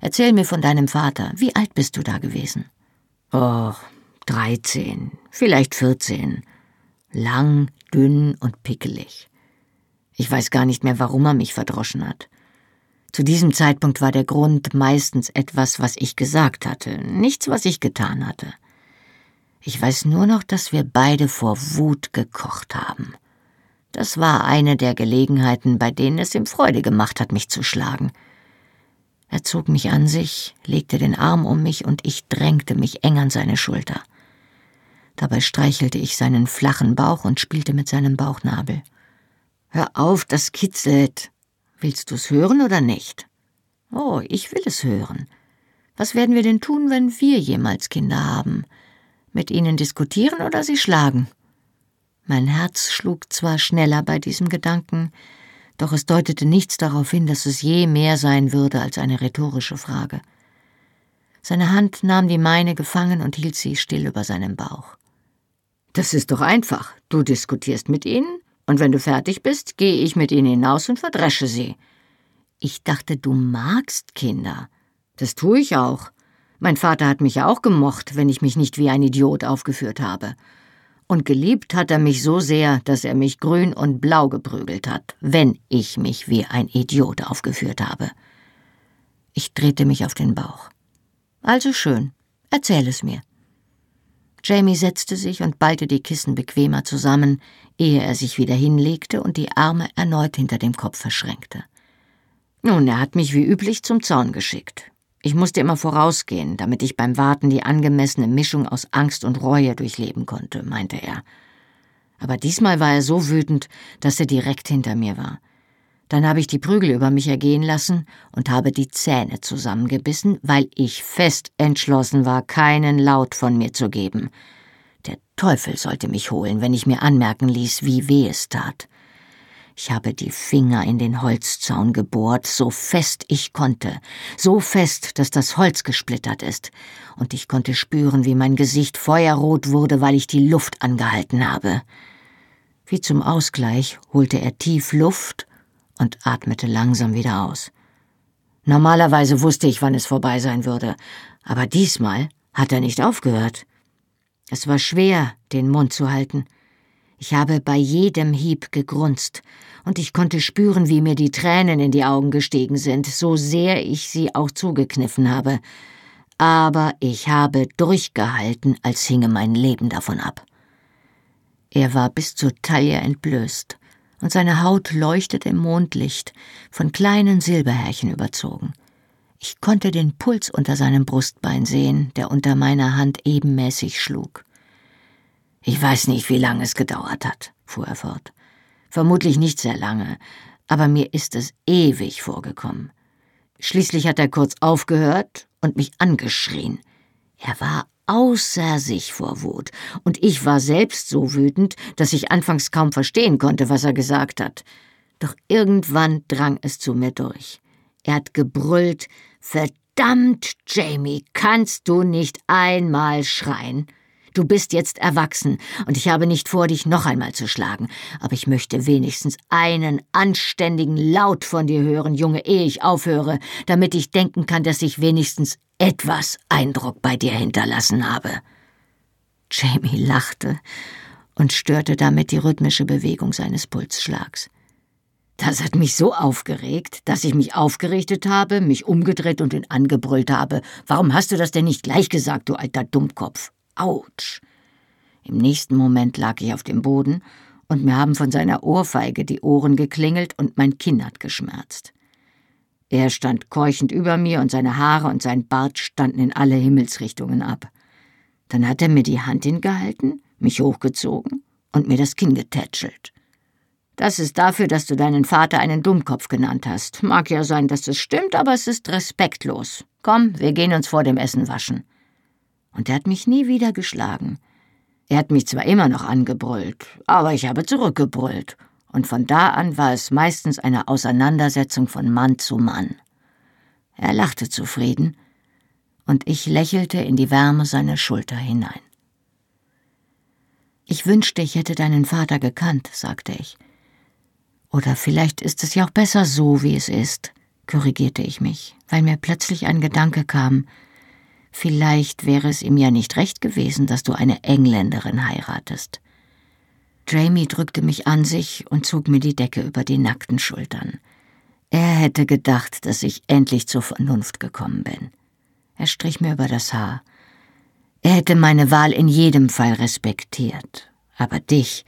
Erzähl mir von deinem Vater. Wie alt bist du da gewesen? Oh, dreizehn, vielleicht vierzehn. Lang, dünn und pickelig. Ich weiß gar nicht mehr, warum er mich verdroschen hat. Zu diesem Zeitpunkt war der Grund meistens etwas, was ich gesagt hatte, nichts, was ich getan hatte. Ich weiß nur noch, dass wir beide vor Wut gekocht haben. Das war eine der Gelegenheiten, bei denen es ihm Freude gemacht hat, mich zu schlagen. Er zog mich an sich, legte den Arm um mich und ich drängte mich eng an seine Schulter. Dabei streichelte ich seinen flachen Bauch und spielte mit seinem Bauchnabel. Hör auf, das kitzelt. Willst du's hören oder nicht? Oh, ich will es hören. Was werden wir denn tun, wenn wir jemals Kinder haben? Mit ihnen diskutieren oder sie schlagen? Mein Herz schlug zwar schneller bei diesem Gedanken, doch es deutete nichts darauf hin, dass es je mehr sein würde als eine rhetorische Frage. Seine Hand nahm die meine gefangen und hielt sie still über seinem Bauch. Das ist doch einfach. Du diskutierst mit ihnen, und wenn du fertig bist, gehe ich mit ihnen hinaus und verdresche sie. Ich dachte, du magst Kinder. Das tue ich auch. Mein Vater hat mich ja auch gemocht, wenn ich mich nicht wie ein Idiot aufgeführt habe und geliebt hat er mich so sehr, dass er mich grün und blau geprügelt hat, wenn ich mich wie ein Idiot aufgeführt habe. Ich drehte mich auf den Bauch. Also schön, erzähl es mir. Jamie setzte sich und ballte die Kissen bequemer zusammen, ehe er sich wieder hinlegte und die Arme erneut hinter dem Kopf verschränkte. Nun, er hat mich wie üblich zum Zaun geschickt. Ich musste immer vorausgehen, damit ich beim Warten die angemessene Mischung aus Angst und Reue durchleben konnte, meinte er. Aber diesmal war er so wütend, dass er direkt hinter mir war. Dann habe ich die Prügel über mich ergehen lassen und habe die Zähne zusammengebissen, weil ich fest entschlossen war, keinen Laut von mir zu geben. Der Teufel sollte mich holen, wenn ich mir anmerken ließ, wie weh es tat. Ich habe die Finger in den Holzzaun gebohrt, so fest ich konnte, so fest, dass das Holz gesplittert ist, und ich konnte spüren, wie mein Gesicht feuerrot wurde, weil ich die Luft angehalten habe. Wie zum Ausgleich holte er tief Luft und atmete langsam wieder aus. Normalerweise wusste ich, wann es vorbei sein würde, aber diesmal hat er nicht aufgehört. Es war schwer, den Mund zu halten. Ich habe bei jedem Hieb gegrunzt, und ich konnte spüren, wie mir die Tränen in die Augen gestiegen sind, so sehr ich sie auch zugekniffen habe. Aber ich habe durchgehalten, als hinge mein Leben davon ab. Er war bis zur Taille entblößt, und seine Haut leuchtete im Mondlicht, von kleinen Silberhärchen überzogen. Ich konnte den Puls unter seinem Brustbein sehen, der unter meiner Hand ebenmäßig schlug. Ich weiß nicht, wie lange es gedauert hat, fuhr er fort. Vermutlich nicht sehr lange, aber mir ist es ewig vorgekommen. Schließlich hat er kurz aufgehört und mich angeschrien. Er war außer sich vor Wut, und ich war selbst so wütend, dass ich anfangs kaum verstehen konnte, was er gesagt hat. Doch irgendwann drang es zu mir durch. Er hat gebrüllt Verdammt, Jamie, kannst du nicht einmal schreien? Du bist jetzt erwachsen, und ich habe nicht vor, dich noch einmal zu schlagen, aber ich möchte wenigstens einen anständigen Laut von dir hören, Junge, ehe ich aufhöre, damit ich denken kann, dass ich wenigstens etwas Eindruck bei dir hinterlassen habe. Jamie lachte und störte damit die rhythmische Bewegung seines Pulsschlags. Das hat mich so aufgeregt, dass ich mich aufgerichtet habe, mich umgedreht und ihn angebrüllt habe. Warum hast du das denn nicht gleich gesagt, du alter Dummkopf? Autsch! Im nächsten Moment lag ich auf dem Boden und mir haben von seiner Ohrfeige die Ohren geklingelt und mein Kinn hat geschmerzt. Er stand keuchend über mir und seine Haare und sein Bart standen in alle Himmelsrichtungen ab. Dann hat er mir die Hand hingehalten, mich hochgezogen und mir das Kinn getätschelt. Das ist dafür, dass du deinen Vater einen Dummkopf genannt hast. Mag ja sein, dass es stimmt, aber es ist respektlos. Komm, wir gehen uns vor dem Essen waschen. Und er hat mich nie wieder geschlagen. Er hat mich zwar immer noch angebrüllt, aber ich habe zurückgebrüllt und von da an war es meistens eine Auseinandersetzung von Mann zu Mann. Er lachte zufrieden, und ich lächelte in die Wärme seiner Schulter hinein. Ich wünschte, ich hätte deinen Vater gekannt, sagte ich. Oder vielleicht ist es ja auch besser so, wie es ist, korrigierte ich mich, weil mir plötzlich ein Gedanke kam, vielleicht wäre es ihm ja nicht recht gewesen, dass du eine Engländerin heiratest. Jamie drückte mich an sich und zog mir die Decke über die nackten Schultern. Er hätte gedacht, dass ich endlich zur Vernunft gekommen bin. Er strich mir über das Haar. Er hätte meine Wahl in jedem Fall respektiert. Aber dich,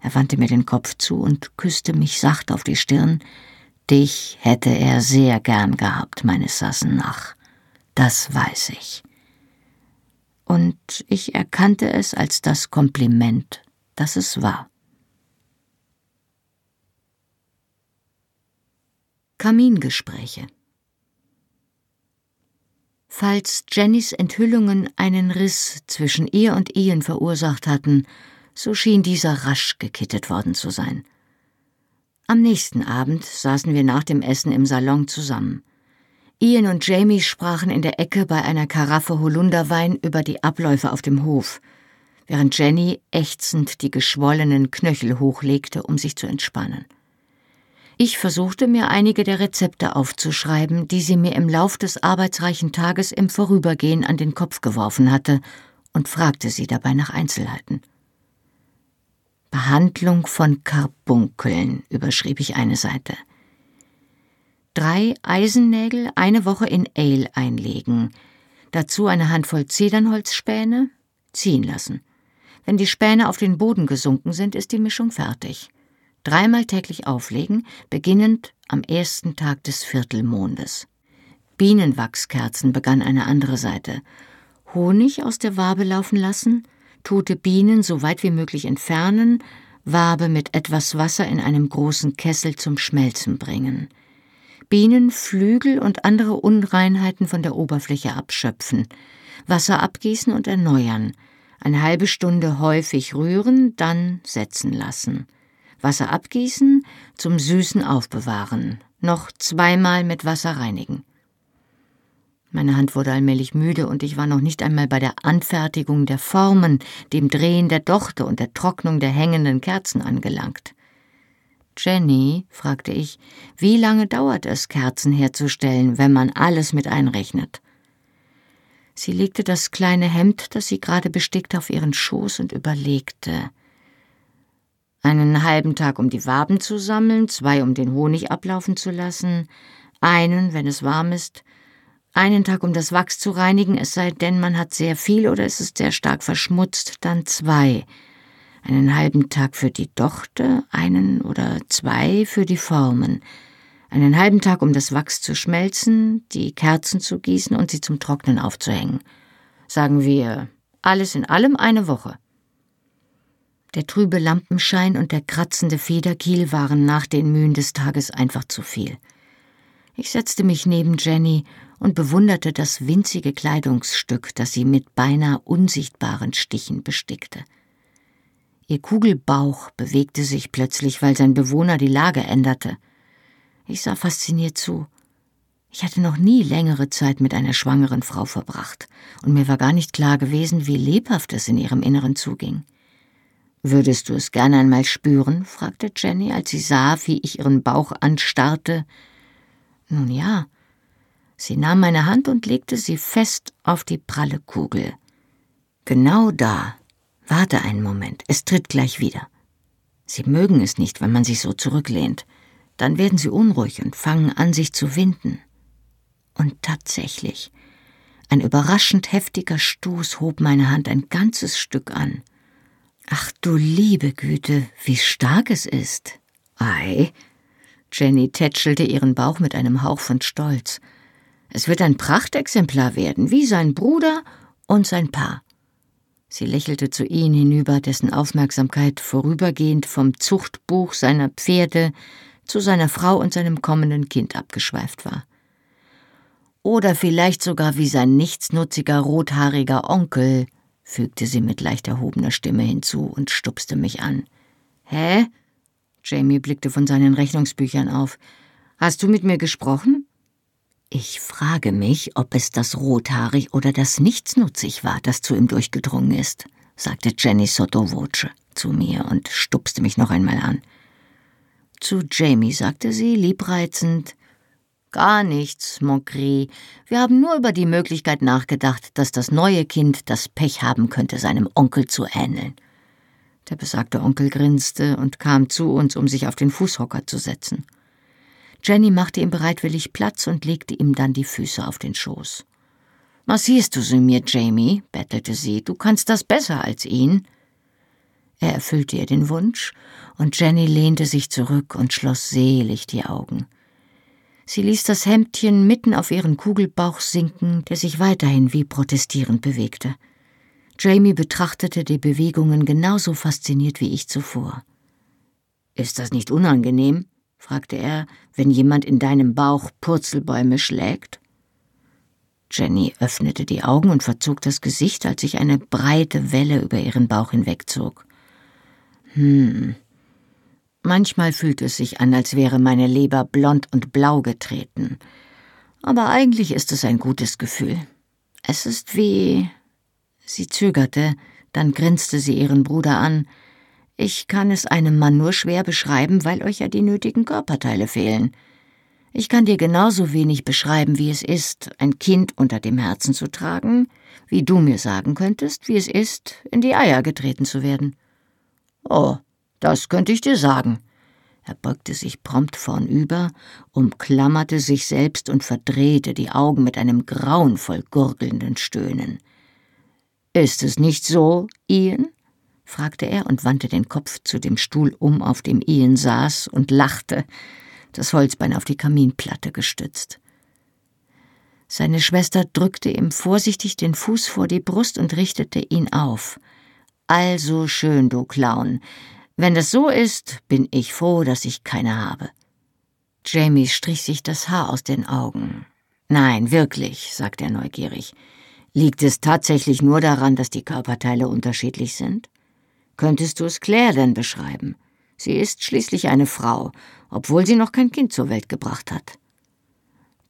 er wandte mir den Kopf zu und küsste mich sacht auf die Stirn, dich hätte er sehr gern gehabt, meine Sassenach. Das weiß ich. Und ich erkannte es als das Kompliment dass es war. Kamingespräche Falls Jennys Enthüllungen einen Riss zwischen ihr und Ian verursacht hatten, so schien dieser rasch gekittet worden zu sein. Am nächsten Abend saßen wir nach dem Essen im Salon zusammen. Ian und Jamie sprachen in der Ecke bei einer Karaffe Holunderwein über die Abläufe auf dem Hof – während Jenny ächzend die geschwollenen Knöchel hochlegte, um sich zu entspannen. Ich versuchte mir einige der Rezepte aufzuschreiben, die sie mir im Lauf des arbeitsreichen Tages im Vorübergehen an den Kopf geworfen hatte, und fragte sie dabei nach Einzelheiten. Behandlung von Karbunkeln, überschrieb ich eine Seite. Drei Eisennägel eine Woche in Ale einlegen, dazu eine Handvoll Zedernholzspäne, ziehen lassen. Wenn die Späne auf den Boden gesunken sind, ist die Mischung fertig. Dreimal täglich auflegen, beginnend am ersten Tag des Viertelmondes. Bienenwachskerzen begann eine andere Seite. Honig aus der Wabe laufen lassen, tote Bienen so weit wie möglich entfernen, Wabe mit etwas Wasser in einem großen Kessel zum Schmelzen bringen. Bienen, Flügel und andere Unreinheiten von der Oberfläche abschöpfen, Wasser abgießen und erneuern, eine halbe Stunde häufig rühren, dann setzen lassen. Wasser abgießen, zum Süßen aufbewahren, noch zweimal mit Wasser reinigen. Meine Hand wurde allmählich müde und ich war noch nicht einmal bei der Anfertigung der Formen, dem Drehen der Dochte und der Trocknung der hängenden Kerzen angelangt. Jenny, fragte ich, wie lange dauert es, Kerzen herzustellen, wenn man alles mit einrechnet? Sie legte das kleine Hemd, das sie gerade bestickte, auf ihren Schoß und überlegte. Einen halben Tag, um die Waben zu sammeln, zwei, um den Honig ablaufen zu lassen, einen, wenn es warm ist, einen Tag, um das Wachs zu reinigen, es sei denn, man hat sehr viel oder es ist sehr stark verschmutzt, dann zwei, einen halben Tag für die Dochte, einen oder zwei für die Formen, einen halben Tag, um das Wachs zu schmelzen, die Kerzen zu gießen und sie zum Trocknen aufzuhängen. Sagen wir, alles in allem eine Woche. Der trübe Lampenschein und der kratzende Federkiel waren nach den Mühen des Tages einfach zu viel. Ich setzte mich neben Jenny und bewunderte das winzige Kleidungsstück, das sie mit beinahe unsichtbaren Stichen bestickte. Ihr Kugelbauch bewegte sich plötzlich, weil sein Bewohner die Lage änderte. Ich sah fasziniert zu. Ich hatte noch nie längere Zeit mit einer schwangeren Frau verbracht, und mir war gar nicht klar gewesen, wie lebhaft es in ihrem Inneren zuging. Würdest du es gerne einmal spüren? fragte Jenny, als sie sah, wie ich ihren Bauch anstarrte. Nun ja. Sie nahm meine Hand und legte sie fest auf die pralle Kugel. Genau da, Warte einen Moment, es tritt gleich wieder. Sie mögen es nicht, wenn man sich so zurücklehnt. Dann werden sie unruhig und fangen an, sich zu winden. Und tatsächlich, ein überraschend heftiger Stoß hob meine Hand ein ganzes Stück an. Ach du liebe Güte, wie stark es ist. Ei. Jenny tätschelte ihren Bauch mit einem Hauch von Stolz. Es wird ein Prachtexemplar werden, wie sein Bruder und sein Paar. Sie lächelte zu ihm hinüber, dessen Aufmerksamkeit vorübergehend vom Zuchtbuch seiner Pferde zu seiner Frau und seinem kommenden Kind abgeschweift war. Oder vielleicht sogar wie sein nichtsnutziger rothaariger Onkel, fügte sie mit leicht erhobener Stimme hinzu und stupste mich an. Hä? Jamie blickte von seinen Rechnungsbüchern auf. Hast du mit mir gesprochen? Ich frage mich, ob es das rothaarig oder das nichtsnutzig war, das zu ihm durchgedrungen ist, sagte Jenny Sottovoce zu mir und stupste mich noch einmal an. Zu Jamie sagte sie, liebreizend, Gar nichts, Montgris. Wir haben nur über die Möglichkeit nachgedacht, dass das neue Kind das Pech haben könnte, seinem Onkel zu ähneln. Der besagte Onkel grinste und kam zu uns, um sich auf den Fußhocker zu setzen. Jenny machte ihm bereitwillig Platz und legte ihm dann die Füße auf den Schoß. Massierst du sie mir, Jamie? bettelte sie. Du kannst das besser als ihn. Er erfüllte ihr den Wunsch, und Jenny lehnte sich zurück und schloss selig die Augen. Sie ließ das Hemdchen mitten auf ihren Kugelbauch sinken, der sich weiterhin wie protestierend bewegte. Jamie betrachtete die Bewegungen genauso fasziniert wie ich zuvor. Ist das nicht unangenehm? Fragte er, wenn jemand in deinem Bauch Purzelbäume schlägt? Jenny öffnete die Augen und verzog das Gesicht, als sich eine breite Welle über ihren Bauch hinwegzog. Hm. Manchmal fühlt es sich an, als wäre meine Leber blond und blau getreten. Aber eigentlich ist es ein gutes Gefühl. Es ist wie. Sie zögerte, dann grinste sie ihren Bruder an, ich kann es einem Mann nur schwer beschreiben, weil euch ja die nötigen Körperteile fehlen. Ich kann dir genauso wenig beschreiben, wie es ist, ein Kind unter dem Herzen zu tragen, wie du mir sagen könntest, wie es ist, in die Eier getreten zu werden. Oh, das könnte ich dir sagen. Er beugte sich prompt vornüber, umklammerte sich selbst und verdrehte die Augen mit einem grauenvoll gurgelnden Stöhnen. Ist es nicht so, Ian? Fragte er und wandte den Kopf zu dem Stuhl um, auf dem Ian saß, und lachte, das Holzbein auf die Kaminplatte gestützt. Seine Schwester drückte ihm vorsichtig den Fuß vor die Brust und richtete ihn auf. Also schön, du Clown. Wenn das so ist, bin ich froh, dass ich keine habe. Jamie strich sich das Haar aus den Augen. Nein, wirklich, sagte er neugierig. Liegt es tatsächlich nur daran, dass die Körperteile unterschiedlich sind? Könntest du es Claire denn beschreiben? Sie ist schließlich eine Frau, obwohl sie noch kein Kind zur Welt gebracht hat.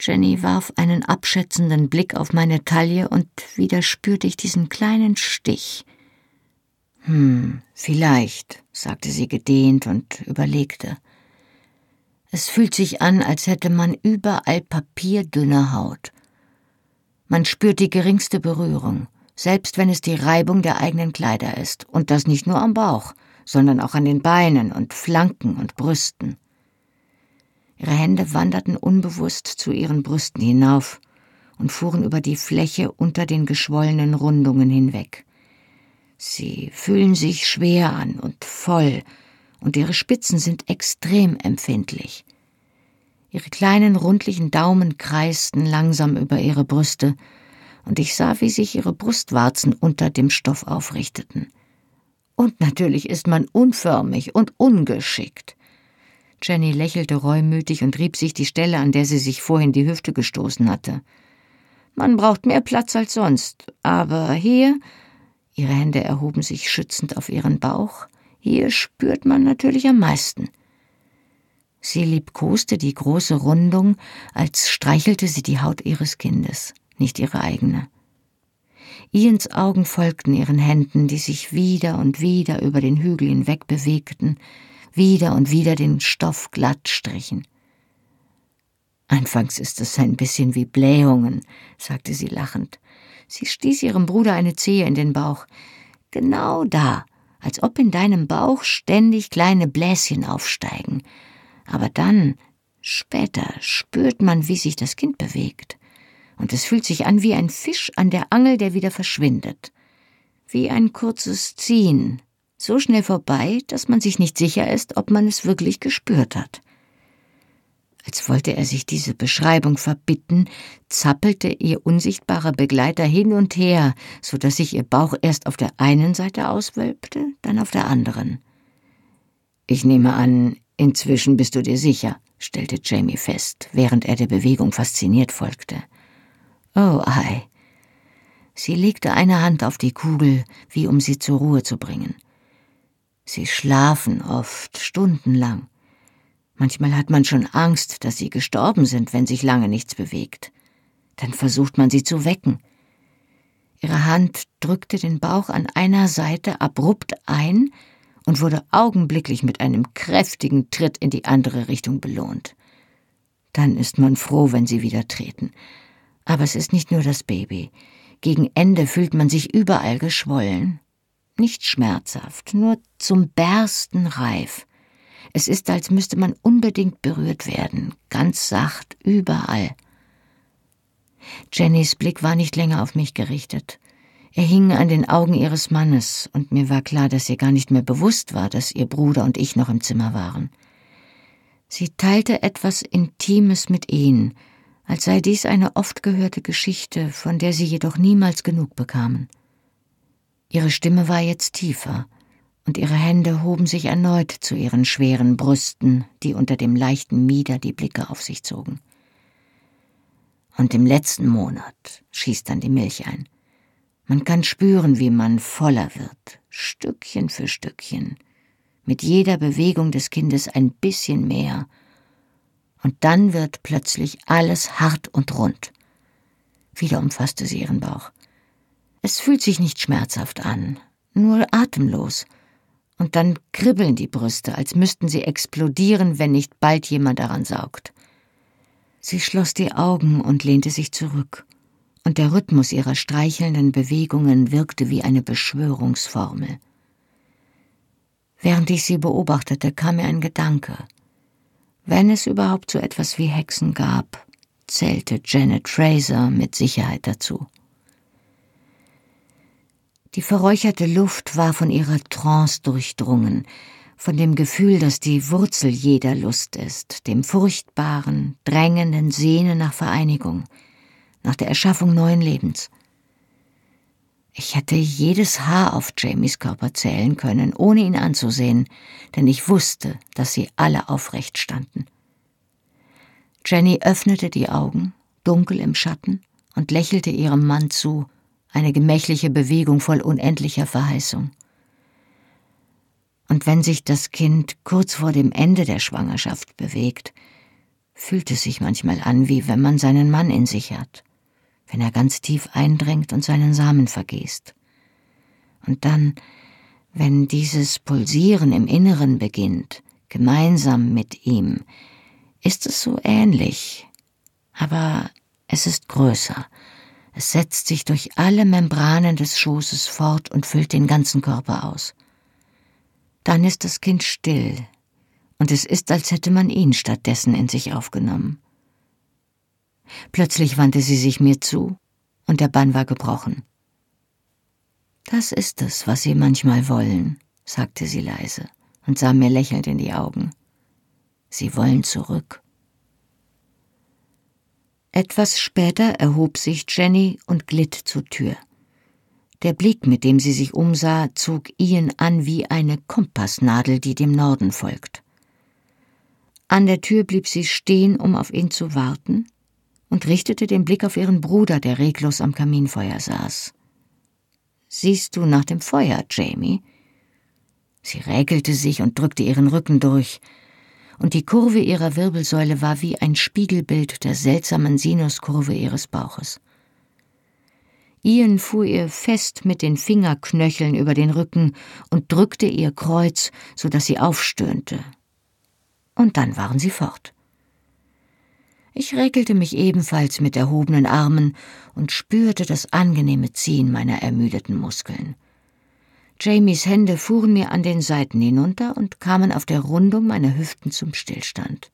Jenny warf einen abschätzenden Blick auf meine Taille und wieder spürte ich diesen kleinen Stich. Hm, vielleicht, sagte sie gedehnt und überlegte. Es fühlt sich an, als hätte man überall papierdünne Haut. Man spürt die geringste Berührung selbst wenn es die Reibung der eigenen Kleider ist, und das nicht nur am Bauch, sondern auch an den Beinen und Flanken und Brüsten. Ihre Hände wanderten unbewusst zu ihren Brüsten hinauf und fuhren über die Fläche unter den geschwollenen Rundungen hinweg. Sie fühlen sich schwer an und voll, und ihre Spitzen sind extrem empfindlich. Ihre kleinen rundlichen Daumen kreisten langsam über ihre Brüste und ich sah, wie sich ihre Brustwarzen unter dem Stoff aufrichteten. Und natürlich ist man unförmig und ungeschickt. Jenny lächelte reumütig und rieb sich die Stelle, an der sie sich vorhin die Hüfte gestoßen hatte. Man braucht mehr Platz als sonst, aber hier ihre Hände erhoben sich schützend auf ihren Bauch, hier spürt man natürlich am meisten. Sie liebkoste die große Rundung, als streichelte sie die Haut ihres Kindes nicht ihre eigene. Ians Augen folgten ihren Händen, die sich wieder und wieder über den Hügel hinweg bewegten, wieder und wieder den Stoff glatt strichen. Anfangs ist es ein bisschen wie Blähungen, sagte sie lachend. Sie stieß ihrem Bruder eine Zehe in den Bauch. Genau da, als ob in deinem Bauch ständig kleine Bläschen aufsteigen. Aber dann, später, spürt man, wie sich das Kind bewegt und es fühlt sich an wie ein Fisch an der Angel, der wieder verschwindet. Wie ein kurzes Ziehen, so schnell vorbei, dass man sich nicht sicher ist, ob man es wirklich gespürt hat. Als wollte er sich diese Beschreibung verbitten, zappelte ihr unsichtbarer Begleiter hin und her, so dass sich ihr Bauch erst auf der einen Seite auswölbte, dann auf der anderen. Ich nehme an, inzwischen bist du dir sicher, stellte Jamie fest, während er der Bewegung fasziniert folgte. Oh ei. Sie legte eine Hand auf die Kugel, wie um sie zur Ruhe zu bringen. Sie schlafen oft stundenlang. Manchmal hat man schon Angst, dass sie gestorben sind, wenn sich lange nichts bewegt. Dann versucht man sie zu wecken. Ihre Hand drückte den Bauch an einer Seite abrupt ein und wurde augenblicklich mit einem kräftigen Tritt in die andere Richtung belohnt. Dann ist man froh, wenn sie wieder treten. Aber es ist nicht nur das Baby. Gegen Ende fühlt man sich überall geschwollen. Nicht schmerzhaft, nur zum Bersten reif. Es ist, als müsste man unbedingt berührt werden, ganz sacht, überall. Jennys Blick war nicht länger auf mich gerichtet. Er hing an den Augen ihres Mannes, und mir war klar, dass ihr gar nicht mehr bewusst war, dass ihr Bruder und ich noch im Zimmer waren. Sie teilte etwas Intimes mit ihnen, als sei dies eine oft gehörte Geschichte, von der sie jedoch niemals genug bekamen. Ihre Stimme war jetzt tiefer, und ihre Hände hoben sich erneut zu ihren schweren Brüsten, die unter dem leichten Mieder die Blicke auf sich zogen. Und im letzten Monat schießt dann die Milch ein. Man kann spüren, wie man voller wird, Stückchen für Stückchen, mit jeder Bewegung des Kindes ein bisschen mehr, und dann wird plötzlich alles hart und rund. Wieder umfasste sie ihren Bauch. Es fühlt sich nicht schmerzhaft an, nur atemlos. Und dann kribbeln die Brüste, als müssten sie explodieren, wenn nicht bald jemand daran saugt. Sie schloss die Augen und lehnte sich zurück, und der Rhythmus ihrer streichelnden Bewegungen wirkte wie eine Beschwörungsformel. Während ich sie beobachtete, kam mir ein Gedanke. Wenn es überhaupt so etwas wie Hexen gab, zählte Janet Fraser mit Sicherheit dazu. Die verräucherte Luft war von ihrer Trance durchdrungen, von dem Gefühl, das die Wurzel jeder Lust ist, dem furchtbaren, drängenden Sehnen nach Vereinigung, nach der Erschaffung neuen Lebens. Ich hätte jedes Haar auf Jamies Körper zählen können, ohne ihn anzusehen, denn ich wusste, dass sie alle aufrecht standen. Jenny öffnete die Augen, dunkel im Schatten, und lächelte ihrem Mann zu, eine gemächliche Bewegung voll unendlicher Verheißung. Und wenn sich das Kind kurz vor dem Ende der Schwangerschaft bewegt, fühlt es sich manchmal an, wie wenn man seinen Mann in sich hat, wenn er ganz tief eindringt und seinen Samen vergießt. Und dann, wenn dieses Pulsieren im Inneren beginnt, gemeinsam mit ihm, ist es so ähnlich, aber es ist größer, es setzt sich durch alle Membranen des Schoßes fort und füllt den ganzen Körper aus. Dann ist das Kind still, und es ist, als hätte man ihn stattdessen in sich aufgenommen. Plötzlich wandte sie sich mir zu, und der Bann war gebrochen. Das ist es, was Sie manchmal wollen, sagte sie leise und sah mir lächelnd in die Augen. Sie wollen zurück. Etwas später erhob sich Jenny und glitt zur Tür. Der Blick, mit dem sie sich umsah, zog Ian an wie eine Kompassnadel, die dem Norden folgt. An der Tür blieb sie stehen, um auf ihn zu warten, und richtete den Blick auf ihren Bruder, der reglos am Kaminfeuer saß. Siehst du nach dem Feuer, Jamie? Sie räkelte sich und drückte ihren Rücken durch, und die Kurve ihrer Wirbelsäule war wie ein Spiegelbild der seltsamen Sinuskurve ihres Bauches. Ian fuhr ihr fest mit den Fingerknöcheln über den Rücken und drückte ihr Kreuz, so dass sie aufstöhnte. Und dann waren sie fort. Ich räkelte mich ebenfalls mit erhobenen Armen und spürte das angenehme Ziehen meiner ermüdeten Muskeln. Jamies Hände fuhren mir an den Seiten hinunter und kamen auf der Rundung meiner Hüften zum Stillstand.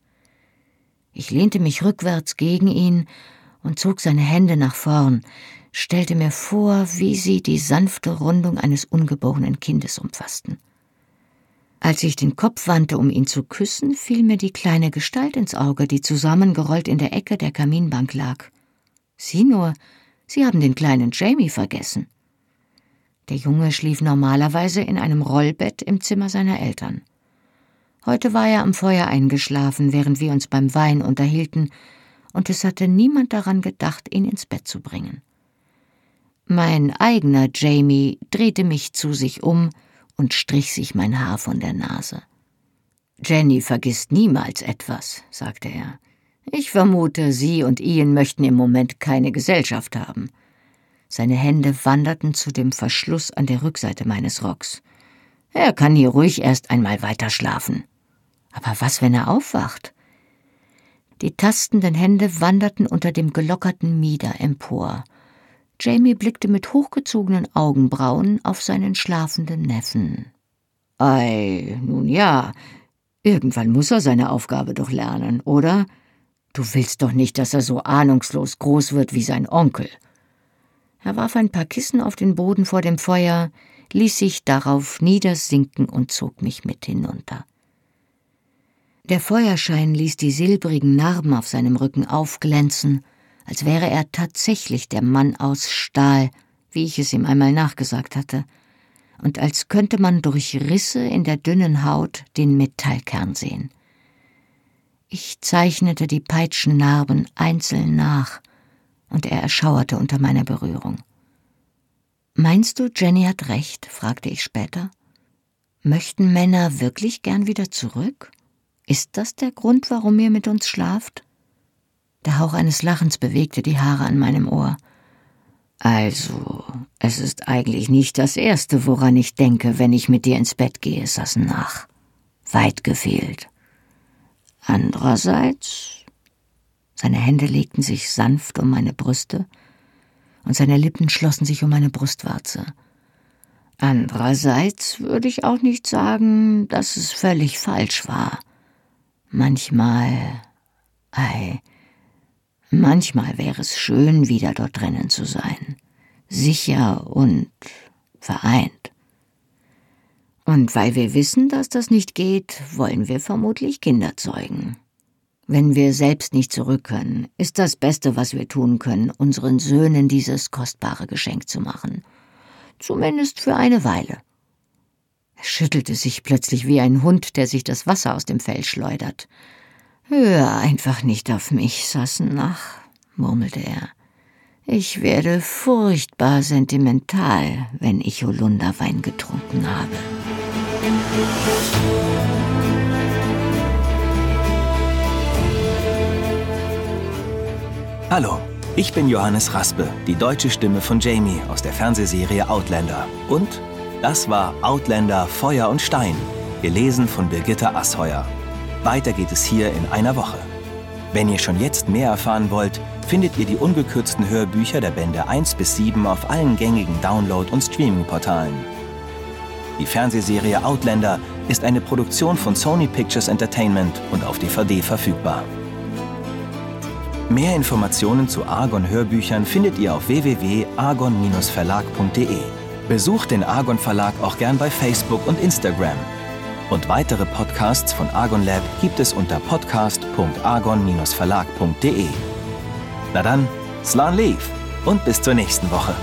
Ich lehnte mich rückwärts gegen ihn und zog seine Hände nach vorn, stellte mir vor, wie sie die sanfte Rundung eines ungeborenen Kindes umfassten. Als ich den Kopf wandte, um ihn zu küssen, fiel mir die kleine Gestalt ins Auge, die zusammengerollt in der Ecke der Kaminbank lag. Sieh nur, Sie haben den kleinen Jamie vergessen. Der Junge schlief normalerweise in einem Rollbett im Zimmer seiner Eltern. Heute war er am Feuer eingeschlafen, während wir uns beim Wein unterhielten, und es hatte niemand daran gedacht, ihn ins Bett zu bringen. Mein eigener Jamie drehte mich zu sich um und strich sich mein Haar von der Nase. Jenny vergisst niemals etwas, sagte er. Ich vermute, Sie und Ian möchten im Moment keine Gesellschaft haben. Seine Hände wanderten zu dem Verschluss an der Rückseite meines Rocks. Er kann hier ruhig erst einmal weiter schlafen. Aber was, wenn er aufwacht? Die tastenden Hände wanderten unter dem gelockerten Mieder empor. Jamie blickte mit hochgezogenen Augenbrauen auf seinen schlafenden Neffen. Ei, nun ja, irgendwann muss er seine Aufgabe doch lernen, oder? Du willst doch nicht, dass er so ahnungslos groß wird wie sein Onkel. Er warf ein paar Kissen auf den Boden vor dem Feuer, ließ sich darauf niedersinken und zog mich mit hinunter. Der Feuerschein ließ die silbrigen Narben auf seinem Rücken aufglänzen, als wäre er tatsächlich der Mann aus Stahl, wie ich es ihm einmal nachgesagt hatte, und als könnte man durch Risse in der dünnen Haut den Metallkern sehen. Ich zeichnete die Peitschennarben einzeln nach, und er erschauerte unter meiner Berührung. Meinst du, Jenny hat recht? fragte ich später. Möchten Männer wirklich gern wieder zurück? Ist das der Grund, warum ihr mit uns schlaft? Der Hauch eines Lachens bewegte die Haare an meinem Ohr. Also, es ist eigentlich nicht das Erste, woran ich denke, wenn ich mit dir ins Bett gehe, Sassenach. Weit gefehlt. Andererseits seine Hände legten sich sanft um meine Brüste, und seine Lippen schlossen sich um meine Brustwarze. Andererseits würde ich auch nicht sagen, dass es völlig falsch war. Manchmal. Ei. Manchmal wäre es schön, wieder dort drinnen zu sein. Sicher und vereint. Und weil wir wissen, dass das nicht geht, wollen wir vermutlich Kinder zeugen. Wenn wir selbst nicht zurück können, ist das Beste, was wir tun können, unseren Söhnen dieses kostbare Geschenk zu machen. Zumindest für eine Weile. Er schüttelte sich plötzlich wie ein Hund, der sich das Wasser aus dem Fell schleudert. Hör einfach nicht auf mich, Sassenach, murmelte er. Ich werde furchtbar sentimental, wenn ich Holunderwein getrunken habe. Hallo, ich bin Johannes Raspe, die deutsche Stimme von Jamie aus der Fernsehserie Outlander. Und das war Outlander Feuer und Stein, gelesen von Birgitta Asheuer. Weiter geht es hier in einer Woche. Wenn ihr schon jetzt mehr erfahren wollt, findet ihr die ungekürzten Hörbücher der Bände 1 bis 7 auf allen gängigen Download- und Streaming-Portalen. Die Fernsehserie Outlander ist eine Produktion von Sony Pictures Entertainment und auf DVD verfügbar. Mehr Informationen zu Argon Hörbüchern findet ihr auf www.argon-verlag.de. Besucht den Argon Verlag auch gern bei Facebook und Instagram. Und weitere Podcasts von Argon Lab gibt es unter podcast.argon-verlag.de. Na dann, Slan Leaf und bis zur nächsten Woche.